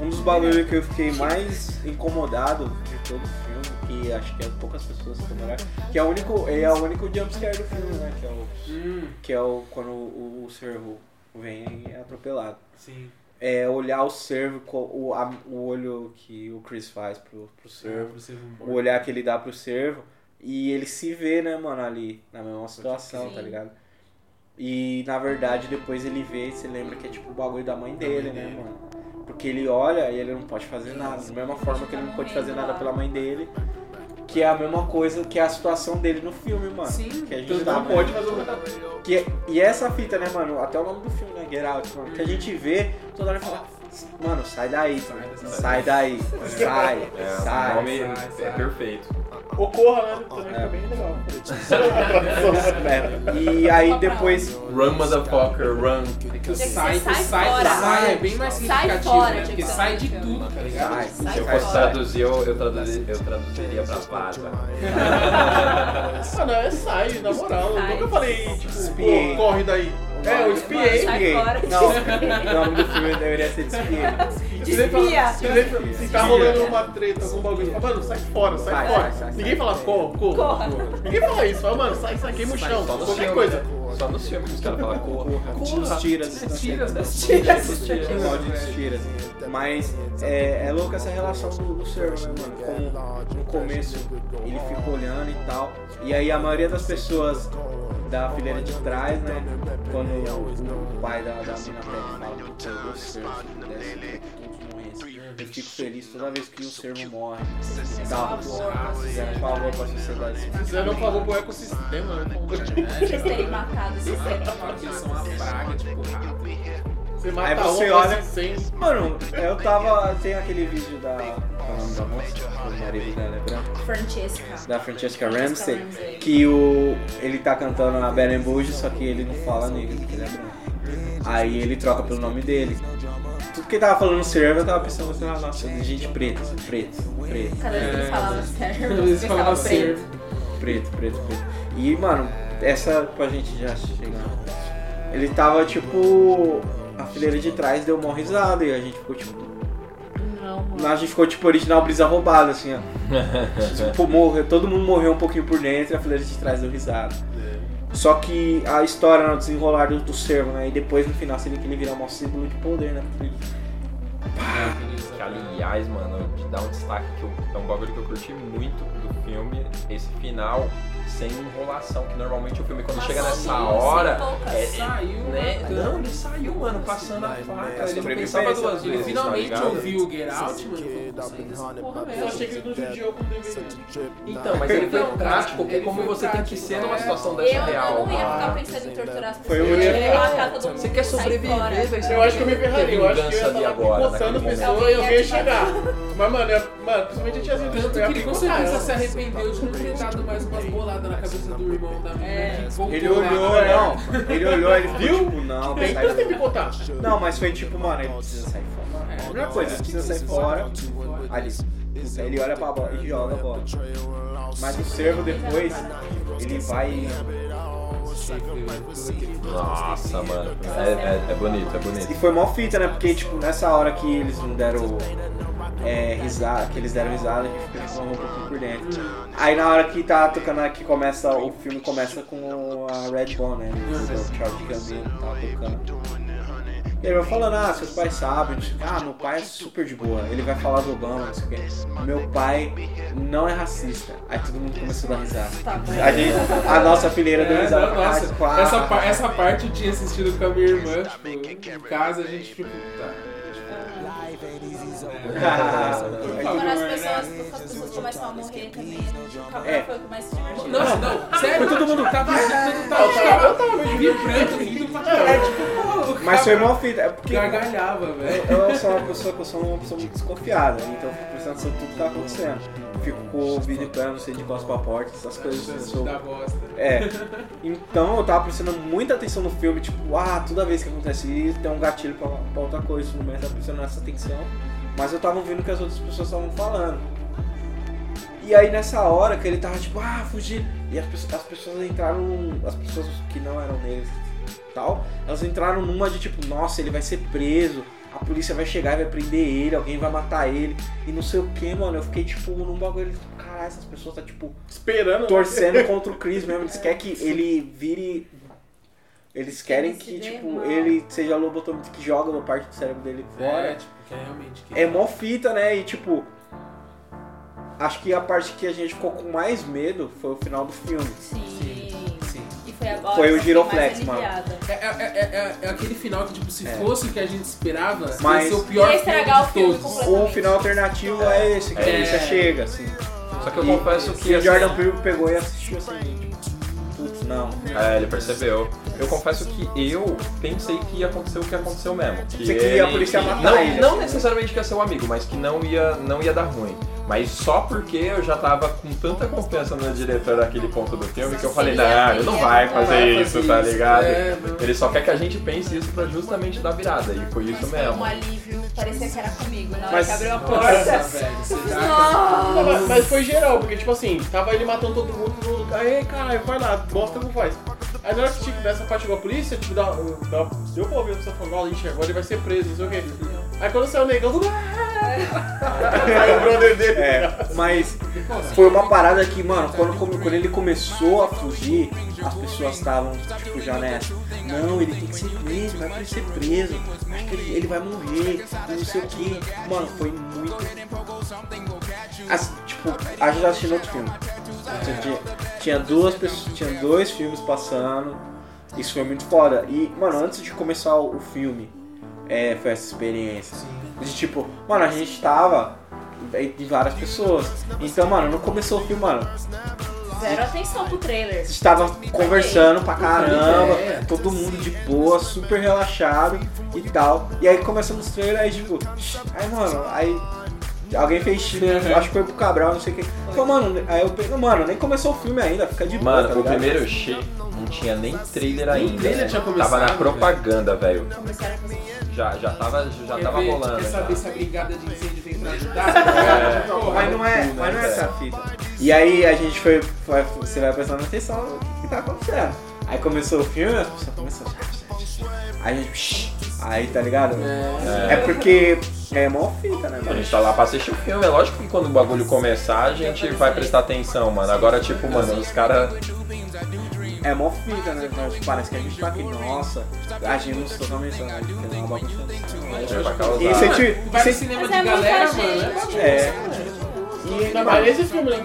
Um dos bagulhos que eu fiquei mais incomodado de todo o filme, que acho que é poucas pessoas que olhar, que é o único, é o único jumpscare do filme, né? Que é o, Hum, que é o quando o, o cervo vem e é atropelado. sim. É olhar o cervo, co- o, a- o olho que o Chris faz pro, pro um o olhar que ele dá pro cervo, e ele se vê, né, mano, ali, na mesma situação, Sim. tá ligado? E na verdade depois ele vê e se lembra que é tipo o bagulho da mãe dele, né, mano? Porque ele olha e ele não pode fazer nada. Da mesma forma que ele não pode fazer nada pela mãe dele. Que é a mesma coisa que é a situação dele no filme, mano. Sim, que a gente Então tá não pode fazer coisa. que, e essa fita, né, mano? Até o nome do filme, né? Get Out, mano. Que a gente vê, toda hora fala, mano, sai daí, mano. Sai daí. Sai, É, sai. sai, é sai. perfeito. Ocorra, né? Também É. fica bem legal. É, [LAUGHS] E aí depois. Run, motherfucker, run. É que Tinha o que ser sai, sai sai, fora. sai é bem mais Sai significativo, fora, né? Porque sai de tudo, tá ligado? Sai, Sai Se eu fosse traduzir, eu, eu, traduzi- eu traduziria pra vaza. Ah, [LAUGHS] não, é sai, na moral. Eu nunca falei, tipo, corre daí. É, eu espiei. Espiei. Não, o nome do filme deveria ser Despiei. Desvia. Se se tá rolando uma treta, algum bagulho, fala, mano, sai fora, sai, Sai, fora. sai, sai, Ninguém fala, corra, corra. Corra. Ninguém fala isso, fala, mano, sai, sai, queima o chão, no qualquer filme, coisa. Só nos filmes que os caras falam corra. Os tiras. Os tiras, tiras. Mas é, é louco essa relação do, do servo, né, mano? Como no começo ele fica olhando e tal. E aí a maioria das pessoas da fileira de trás, né? Quando o, o pai da, da mina pega e fala, eu vou ser, se pudesse, que todos morressem. Eu fico feliz toda vez que o servo morre. Dá fizeram um favor pra sociedade. Fizeram um favor pro ecossistema, né? Vocês terem matado esse ser Eles são uma praga, tipo, rato. Você Aí mata você um, olha- sem... Mano, eu tava. Tem aquele vídeo da. Qual é o nome da moça? O marido dela é branco. Francesca. Da Francesca Ramsey. Ramsey. Que o. Ele tá cantando a Beren Bush, só que ele não fala negro, porque ele é branco. Aí ele troca pelo nome dele. Tudo que ele tava falando servo, eu tava pensando assim, ah, nossa, de gente preta, preto, preto, Cada vez que ele falava sério, Eles ele falava ser. preto. preto, preto, preto. E, mano, essa pra gente já chegar. Ele tava tipo. A fileira de trás deu uma risada e a gente ficou tipo. Não, mano. A gente ficou tipo original brisa roubada, assim, ó. [LAUGHS] tipo, morreu, todo mundo morreu um pouquinho por dentro e a fileira de trás deu risada. Só que a história no desenrolar do, do servo, né? E depois no final seria que ele virar um símbolo de poder, né? Porque Que, aliás, mano, te dá um destaque que eu- é um bagulho que eu curti muito do filme, esse final sem enrolação, que normalmente o filme quando chega nessa Sim, hora. sim, poucas. É, Saiu, né? Não, ele saiu, mano, passando a faca. Ele pensava duas Ele vezes. finalmente tá ouviu o Get Out, mano. e falou, "Vou sair dessa porra Eu mesmo." achei que ele não judiou como deveria. Então, mas ele foi prático, porque como você tem que ser numa situação Eu, dessa eu real. não ia Ah, ficar pensando em torturar as pessoas. Foi o eu ia único- matar todo mundo. Você quer sobreviver, velho? Eu acho que eu me ferraria, eu acho que eu ia estar pessoa e alguém ia chegar. Mas, mano, eu, mano, principalmente a tiazinha Tanto que eu ia ele com certeza se arrependeu de não ter dado mais umas boladas na cabeça do irmão da menina. É. ele olhou, não. Ele olhou, ele Viu? tipo, não, Tem sai que ter picotar. Não, mas foi tipo, mano, ele precisa sair fora. É a primeira coisa, ele precisa sair fora. Ali. Ele olha pra bola e joga a bola. Mas o servo depois, ele vai. Nossa, mano. É, é, é bonito, é E bonito. foi mó fita, né? Porque, tipo, nessa hora que eles não deram é, risada, que eles deram risada, a gente ficou reclamando um pouquinho por dentro. Aí na hora que tá tocando, que começa, o filme começa com a Red Bone, né? O Charles Gambino tá tocando. E ele vai falando, ah, seus pais sabem, ah, meu pai é super de boa, ele vai falar do Obama, não sei o quê. Meu pai não é racista. Aí todo mundo começou a dar risada. Tá. A, gente, a nossa fileira deu É, risada não, nossa, caralho, pá. essa, pa- essa parte eu tinha assistido com a minha irmã, tipo, em casa a gente, tipo, tá. Quando as pessoas, as pessoas começam a morrer também, É. foi o que mais se divertiu. Não, não, sério, todo mundo tava, todo tava, vibrando, rindo pra caralho, tipo, Mas foi mó fita, é porque gargalhava, velho. eu sou uma pessoa que eu sou uma pessoa muito desconfiada, então eu fico prestando atenção em tudo que tá acontecendo. Fico com o pé, não sei de costas pra porta, essas coisas. Eu sou... É. Então eu tava prestando muita atenção no filme, tipo, ah, toda vez que acontece isso tem um gatilho pra, pra outra coisa, mais, tava prestando essa atenção. Mas eu tava ouvindo o que as outras pessoas estavam falando. E aí nessa hora que ele tava tipo, ah, fugir. E as pessoas, as pessoas entraram. num- As pessoas que não eram negras e tal, elas entraram numa de tipo, nossa, ele vai ser preso. a polícia vai chegar e vai prender ele, alguém vai matar ele, e não sei o que, mano. Eu fiquei, tipo, num bagulho, tipo, caralho, essas pessoas tá, tipo, Esperando. torcendo [LAUGHS] contra o Chris mesmo. Eles querem que ele vire. Eles querem que, tipo, ele seja lobotomista, que joga uma parte do cérebro dele fora. É, tipo, é realmente. Que É mó fita, né? E tipo. Acho que a parte que a gente ficou com mais medo foi o final do filme. Sim. Sim. E foi agora Foi o Giroflex, mano. É, é, é, é- é aquele final que, tipo, se É. fosse o que a gente esperava, Mas- ia ser o pior Ia estragar filme o filme todos. O final alternativo é esse, que a É. polícia chega, assim. Só que eu E- confesso que. E o assim, Jordan Peele pegou e assistiu assim, tipo, putz, não. É, ele percebeu. Eu confesso que eu pensei que ia acontecer o que aconteceu mesmo. Que Você queria a polícia matar não, ele, Não assim. necessariamente que ia ser um amigo, mas que não ia, não ia dar ruim. Mas só porque eu já tava com tanta confiança no diretor daquele ponto do filme que eu falei, não, ele não vai não fazer isso, tá ligado? É, não. Ele só quer que a gente pense isso pra justamente dar virada. E foi isso mesmo. um alívio, parecia que era comigo. Na hora Mas- que abriu a porta. Não, mas, foi geral, porque tipo assim, tava ele matando todo mundo, todo mundo. Aí, caralho, vai lá, bosta não faz. Aí na hora que tipo, dessa parte chegou a polícia, tipo, dá, dá, deu pra ouvir a pessoa falando, ixi, agora ele vai ser preso, não sei o quê. Aí quando saiu o negão, tudo. [LAUGHS] Aí o brother dele. É, mas foi uma parada que, mano, quando, quando ele começou a fugir, as pessoas estavam, tipo, já nessa. Não, ele tem que ser preso, vai pra ele ser preso. Acho que ele, ele vai morrer, não sei o que. Mano, foi muito. Assim, tipo, a gente já assistiu outro filme. Tinha, tinha- tinha duas pessoas, tinha dois filmes passando. Isso foi muito foda. E, mano, antes de começar o, o filme, é, foi essa experiência. De tipo, mano, a gente tava de várias pessoas. Então, mano, não começou o filme, mano. Zero atenção pro trailer. A gente tava conversando pra caramba, ideia. todo mundo de boa, super relaxado e tal. E aí começamos os trailers, aí tipo, aí mano, aí alguém fez, [LAUGHS] acho que foi pro Cabral, não sei o que. Falei, mano, aí eu pensei, mano, nem começou o filme ainda, fica de boa. Mano, tá o ligado? primeiro cheio não tinha nem trailer Nem ainda. trailer tinha começado, Tava na propaganda, velho. Começaram a fazer. Já, já tava, já Quer tava ver? rolando. Quer já. saber se a brigada de incêndio tem pra ajudar? [LAUGHS] É. Porra, Mas não é, mas não é né, essa a fita. E aí a gente foi, foi- você vai prestando atenção no que tá acontecendo. Aí começou o filme, as pessoas começaram. Aí a gente. Aí tá ligado? É, porque é mó fita, né, A mano? gente tá lá pra assistir o filme, é lógico que quando o bagulho começar a gente vai prestar atenção, mano. Agora, tipo, mano, os caras. É mó fita, né? Mas Parece que a gente tá aqui, nossa, agimos totalmente, né? A gente fez uma bagunça. É pra causar. E você te- Vai no você- cinema de é galera, mano. É bagulho. É. E, Não, mas esse filme, né?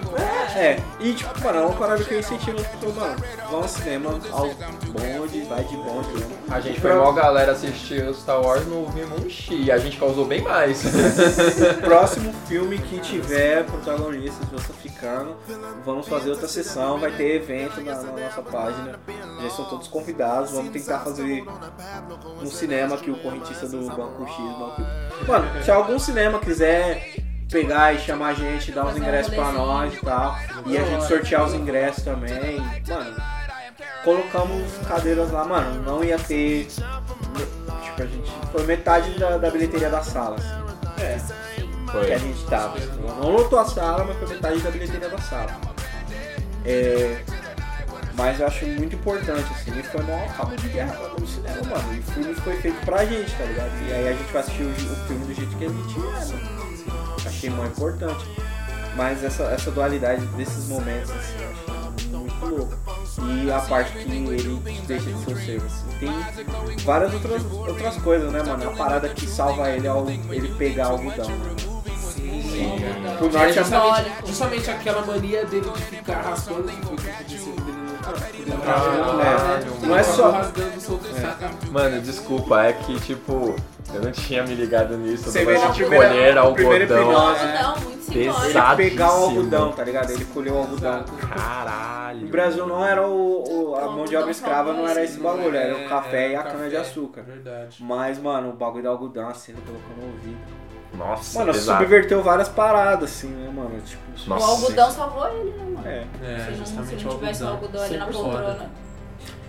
É, e tipo, mano, é uma parada que eu incentivo, tipo, mano, vão ao cinema, ao bonde, vai de bonde mesmo. A gente foi mó galera assistir o Star Wars no um chi, a gente causou bem mais. [LAUGHS] Próximo filme que tiver protagonistas justificando, vamos fazer outra sessão, vai ter evento na, na nossa página. Já estão todos convidados, vamos tentar fazer um cinema que o correntista do Banco X, Banco Mano, se algum cinema quiser pegar e chamar a gente, dar um ingressos pra nós e tal, e a gente sortear os ingressos também, mano, colocamos cadeiras lá, mano, não ia ter. Tipo, a gente. Foi metade da, da bilheteria da sala, assim É. Foi. que a gente tava. Não lotou a sala, mas foi metade da bilheteria da sala. É, mas eu acho muito importante, assim, e foi maior cabo de guerra no cinema, mano. E o filme foi feito pra gente, tá ligado? E aí a gente vai assistir o, o filme do jeito que a gente é, mano. Achei muito importante. Mas essa, essa dualidade desses momentos, assim, eu achei muito louca. E a parte que ele deixa de ser assim. Tem várias outras, outras coisas, né, mano? A parada que salva ele é o- ele pegar o algodão? Sim, cara. Pro É norte justamente, justamente aquela mania dele de ficar raspando que foi o que aconteceu dele É, não é só- solto Mano, desculpa, é que tipo, eu não tinha me ligado nisso. Você vê lance na primeira- colher algodão. muito Pesado. Ele pegar o algodão, tá ligado? Ele colheu o algodão. Caralho. O Brasil não era o, o- a mão de obra escrava, não era esse Não é, bagulho, era o café é, e a cana de açúcar. Verdade. Mas, mano, o bagulho do algodão, assim, ele colocou no ouvido. Nossa, Mano, pesado. subverteu várias paradas, assim, né, mano? Tipo, O Nossa. algodão salvou ele, né, mano? é. É, se, não, se justamente não o tivesse o algodão. algodão ali na poltrona.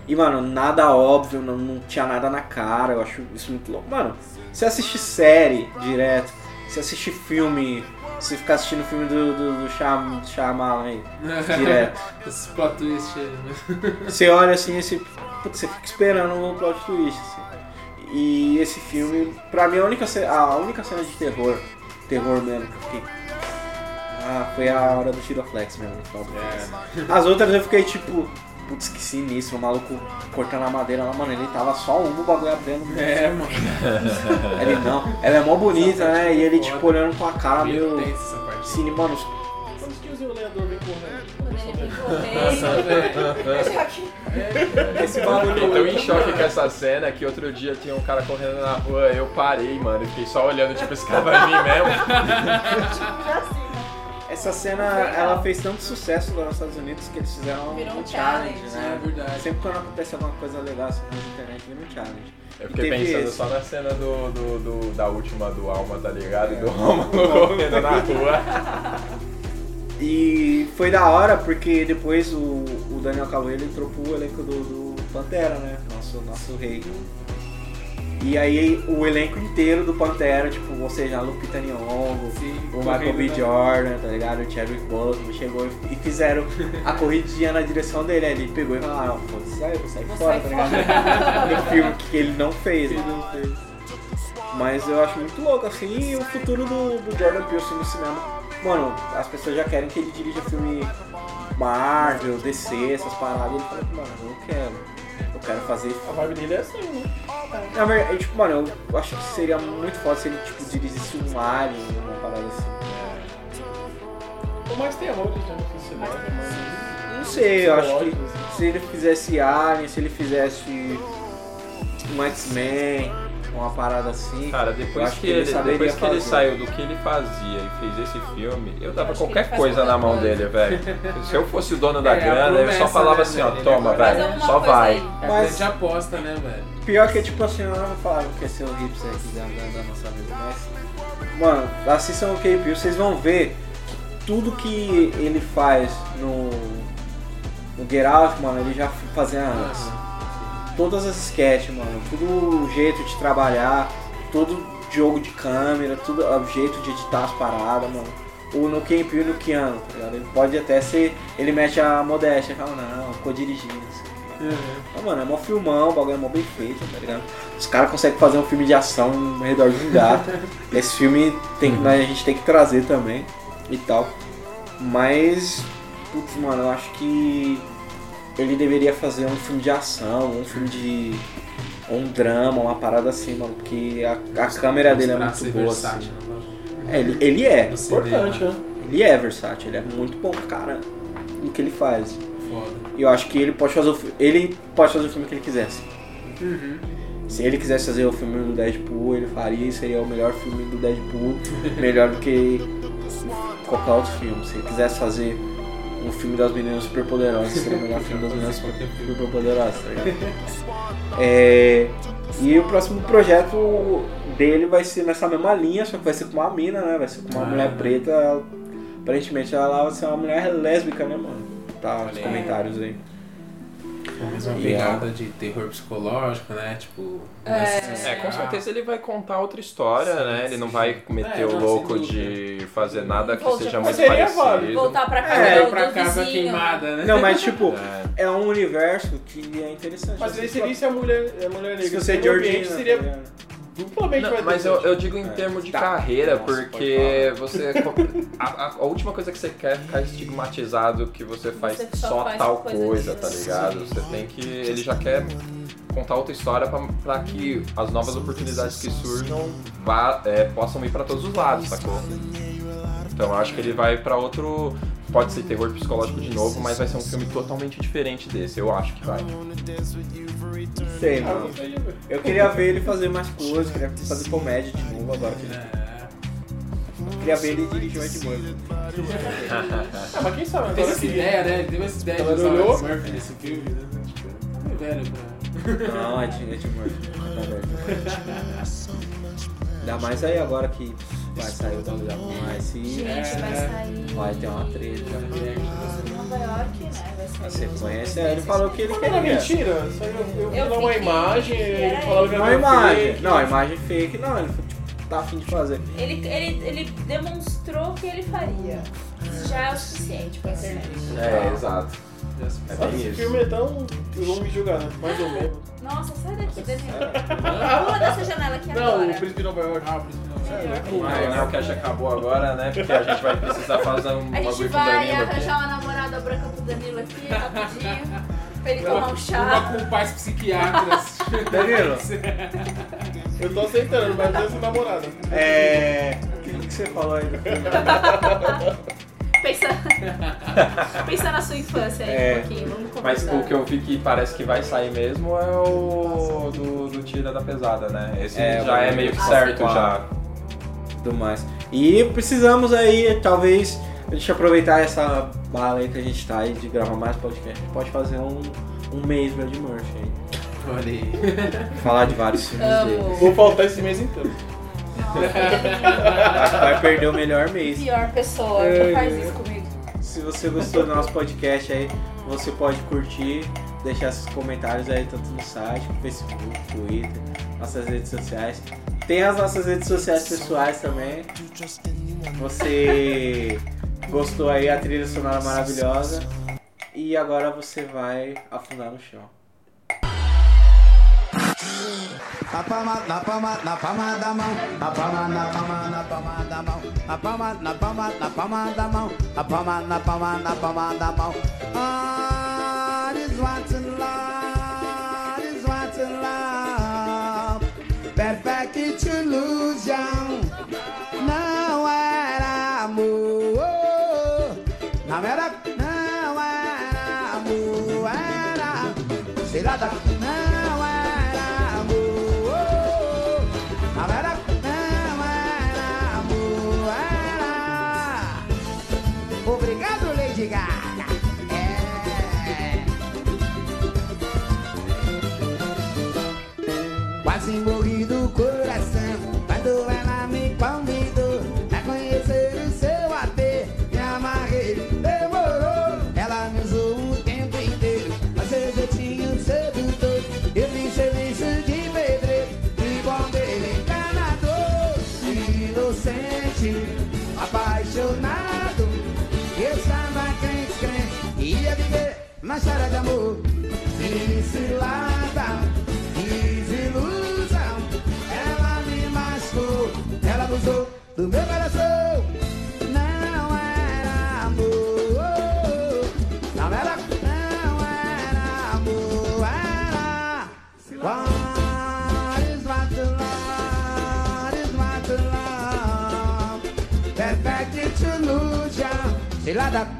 E, mano, nada óbvio, não, não tinha nada na cara, eu acho isso muito louco. Mano, você assiste série direto, você assiste filme, você ficar assistindo filme do, do, do Shyam- Shyamalan aí, direto. [LAUGHS] Esse plot twist aí, né? Você olha assim, esse, putz, você fica esperando o plot twist, assim. E esse filme, pra mim, a única, ce- a única cena de terror, terror mesmo, que eu fiquei. Ah, foi a hora do Tiroflex mesmo. do filme. As outras eu fiquei tipo, putz, que sinistro, o maluco cortando a madeira lá, mano, ele tava só um, o bagulho abrindo. É, mano. [LAUGHS] Ele não, ela é mó bonita, né? E ele tipo olhando com a cara meio. Cine, mano, Quantos que o lenhador vem correndo? Ele vem Nossa, [LAUGHS] [LAUGHS] esse bagulho. Eu tô em choque com essa cena que outro dia tinha um cara correndo na rua, eu parei, mano, e fiquei só olhando, tipo, esse cara vai vir mesmo. [LAUGHS] Essa cena, ela fez tanto sucesso lá nos Estados Unidos que eles fizeram Virou um um challenge, challenge, né? É verdade. Sempre quando acontece alguma coisa legal assim na internet, vira um challenge. Eu fiquei pensando esse. só na cena do, do, do- da última do Alma, tá ligado? E do Romulo [LAUGHS] correndo na rua. E foi da hora porque depois o, o Daniel Caloeiro entrou pro elenco do, do Pantera, né? Nosso, nosso rei. E aí o elenco inteiro do Pantera, tipo, ou seja, a Lupita Nyong'o, o Michael B. né? Jordan, tá ligado? O Chadwick Boseman chegou e fizeram a corridinha na direção dele. Aí ele pegou e falou, ah, não, foda-se, aí eu vou sair Vou fora, sair tá ligado? [LAUGHS] No filme que ele não fez, né? Mas eu acho muito louco, assim, e o futuro do, do Jordan Peele assim, no cinema. Mano, as pessoas já querem que ele dirija filme Marvel, DC, essas paradas. E ele fala, mano, eu não quero. Eu quero fazer. A vibe dele é assim, né? Na verdade, tipo, mano, eu acho que seria muito foda se ele, tipo, dirigisse um Alien, uma parada assim. O mais amor, já não sei se lembra, mas... Não sei, eu acho que assim. se ele fizesse Alien, se ele fizesse um X-Men, uma parada assim. Cara, eu depois acho que, ele, saberia depois que ele saiu do que ele fazia e fez esse filme, eu dava que qualquer ele coisa na mão coisa. dele, velho. [LAUGHS] Se eu fosse o dono da É, a grana, eu só promessa, falava né, assim, ó, toma, Ele velho, só vai. aí. É Mas- grande aposta, né, velho? Pior que, tipo assim, eu não falava que ia ser o hipster aqui da, da, da nossa vida, mas. Mano, assistam o K-Peel, vocês vão ver que tudo que ele faz no. No Get Out, mano, ele já fazia antes. Todas as sketches, mano, tudo o jeito de trabalhar, todo jogo de câmera, tudo o jeito de editar as paradas, mano. O no K-Peel e no Keanu, tá ligado? Ele pode até ser. Ele mete a modéstia, fala, não, ficou dirigindo, o quê. Mas, mano, é mó filmão, o bagulho é mó bem feito, tá ligado? Os caras conseguem fazer um filme de ação ao redor de um gato. [LAUGHS] Esse filme tem, que- a gente tem que trazer também e tal. Mas, putz, mano, eu acho que ele deveria fazer um filme de ação, um filme de. um drama, uma parada assim, mano, porque a, a câmera dele é muito boa. versátil, Assim. né? É, ele, ele é. Importante, né? Ele é versátil, ele é muito bom, cara, no que ele faz. Foda. E eu acho que ele pode fazer o ele pode fazer o filme que ele quisesse. Uhum. Se ele quisesse fazer o filme do Deadpool, ele faria e seria o melhor filme do Deadpool, [LAUGHS] melhor do que qualquer outro filme. Se ele quisesse fazer um filme das meninas superpoderosas, seria o melhor filme das meninas superpoderosas, tá ligado? É, e o próximo projeto dele vai ser nessa mesma linha, só que vai ser com uma mina, né? Vai ser com uma Ah. mulher preta. Aparentemente ela vai ser uma mulher lésbica, né, mano? Tá nos Olha aí. A mesma pegada de terror psicológico, né? Tipo. É. É, com certeza ele vai contar outra história, Sim, né? Ele não vai meter É, o louco de fazer nada que Volta- seja seria parecido. Voltar pra casa É, do, pra do casa vizinho. queimada, né? Não, mas tipo, [LAUGHS] É. é um universo que é interessante. Mas aí seria se a mulher, a mulher se negra você é Georgina, seria mas eu, eu digo em É. termos de Tá. carreira, Nossa, porque você. [LAUGHS] A, a- a última coisa que você quer é ficar estigmatizado que você faz Você só só, faz tal coisa coisa, tá ligado? Você tem que. Ele já quer contar outra história pra, pra que as novas oportunidades que surjam vá, é, possam ir pra todos os lados, sacou? Então eu acho que ele vai pra outro. Pode ser terror psicológico de novo, mas vai ser um filme totalmente diferente desse. Eu acho que vai. Sei, mano. Eu queria ver ele fazer mais coisas, queria fazer comédia de novo agora. que ele- É. Queria ver ele dirigir o Ed Murphy. [LAUGHS] Ah, mas quem sabe Teve essa que... ideia, né? Ele teve essa ideia de Ela usar olhou? o Ed Murphy nesse filme, né? Tipo, é velho pra. Não, Ed, Ed Murphy. Tá velho. [LAUGHS] Ainda mais aí agora que vai sair o da mais e Gente, vai sair. vai ter uma treta. Nova York, né? Vai sair. Você conhece? É, ele falou que ele queria. mentira? Isso aí eu, eu vi Eu lá uma imagem, ele falava que Não, era a imagem. fake. Não, a imagem fake. Não, ele tipo, tá afim de fazer. Ele, ele, ele demonstrou que ele faria. Isso já é o suficiente pra internet. É, exato. Nossa, esse filme é tão. Eu vou me julgar, né? Mais ou menos. Nossa, sai daqui, Danilo. Pula dessa janela aqui Não, agora. o Príncipe de Nova York. Ah, o príncipe não. O Real Cash acabou agora, né? Porque a gente vai precisar fazer um A gente bagulho com o vai Danilo aqui. arranjar uma namorada branca pro Danilo aqui, rapidinho. Pra ele tomar um Uma chá. com pais psiquiatras. Danilo, [LAUGHS] Eu tô aceitando, mas eu sou namorada. é. O que, que você falou aí? [LAUGHS] Pensa... [LAUGHS] Pensa na sua infância aí É. um pouquinho, vamos Mas o que eu vi que parece que vai sair mesmo é o do, do Tira da Pesada, né? Esse É, já é meio que certo sim. já. tudo mais. E precisamos aí, talvez, a gente aproveitar essa bala aí que a gente tá aí de gravar mais podcast. A gente pode fazer um, um mês meu de merch aí. Olha aí. Falar de vários filmes dele. Vou faltar esse mês inteiro. [LAUGHS] Vai perder o melhor mês. Pior pessoa, Ai, não faz isso comigo. Se você gostou do nosso podcast aí, você pode curtir, deixar seus comentários aí tanto no site, no Facebook, Twitter, nossas redes sociais. Tem as nossas redes sociais pessoais também. Você gostou aí, a trilha sonora maravilhosa. E agora você vai afundar no chão. Na palma, na palma, na palma da mão, na palma, na palma, na palma da mão, na palma, na palma, na palma da mão, na palma, na palma, na palma da mão. Ah, this what's in love, this what's in love. Perfect illusion, não era amor, não era, não era amor, era. Cilada, my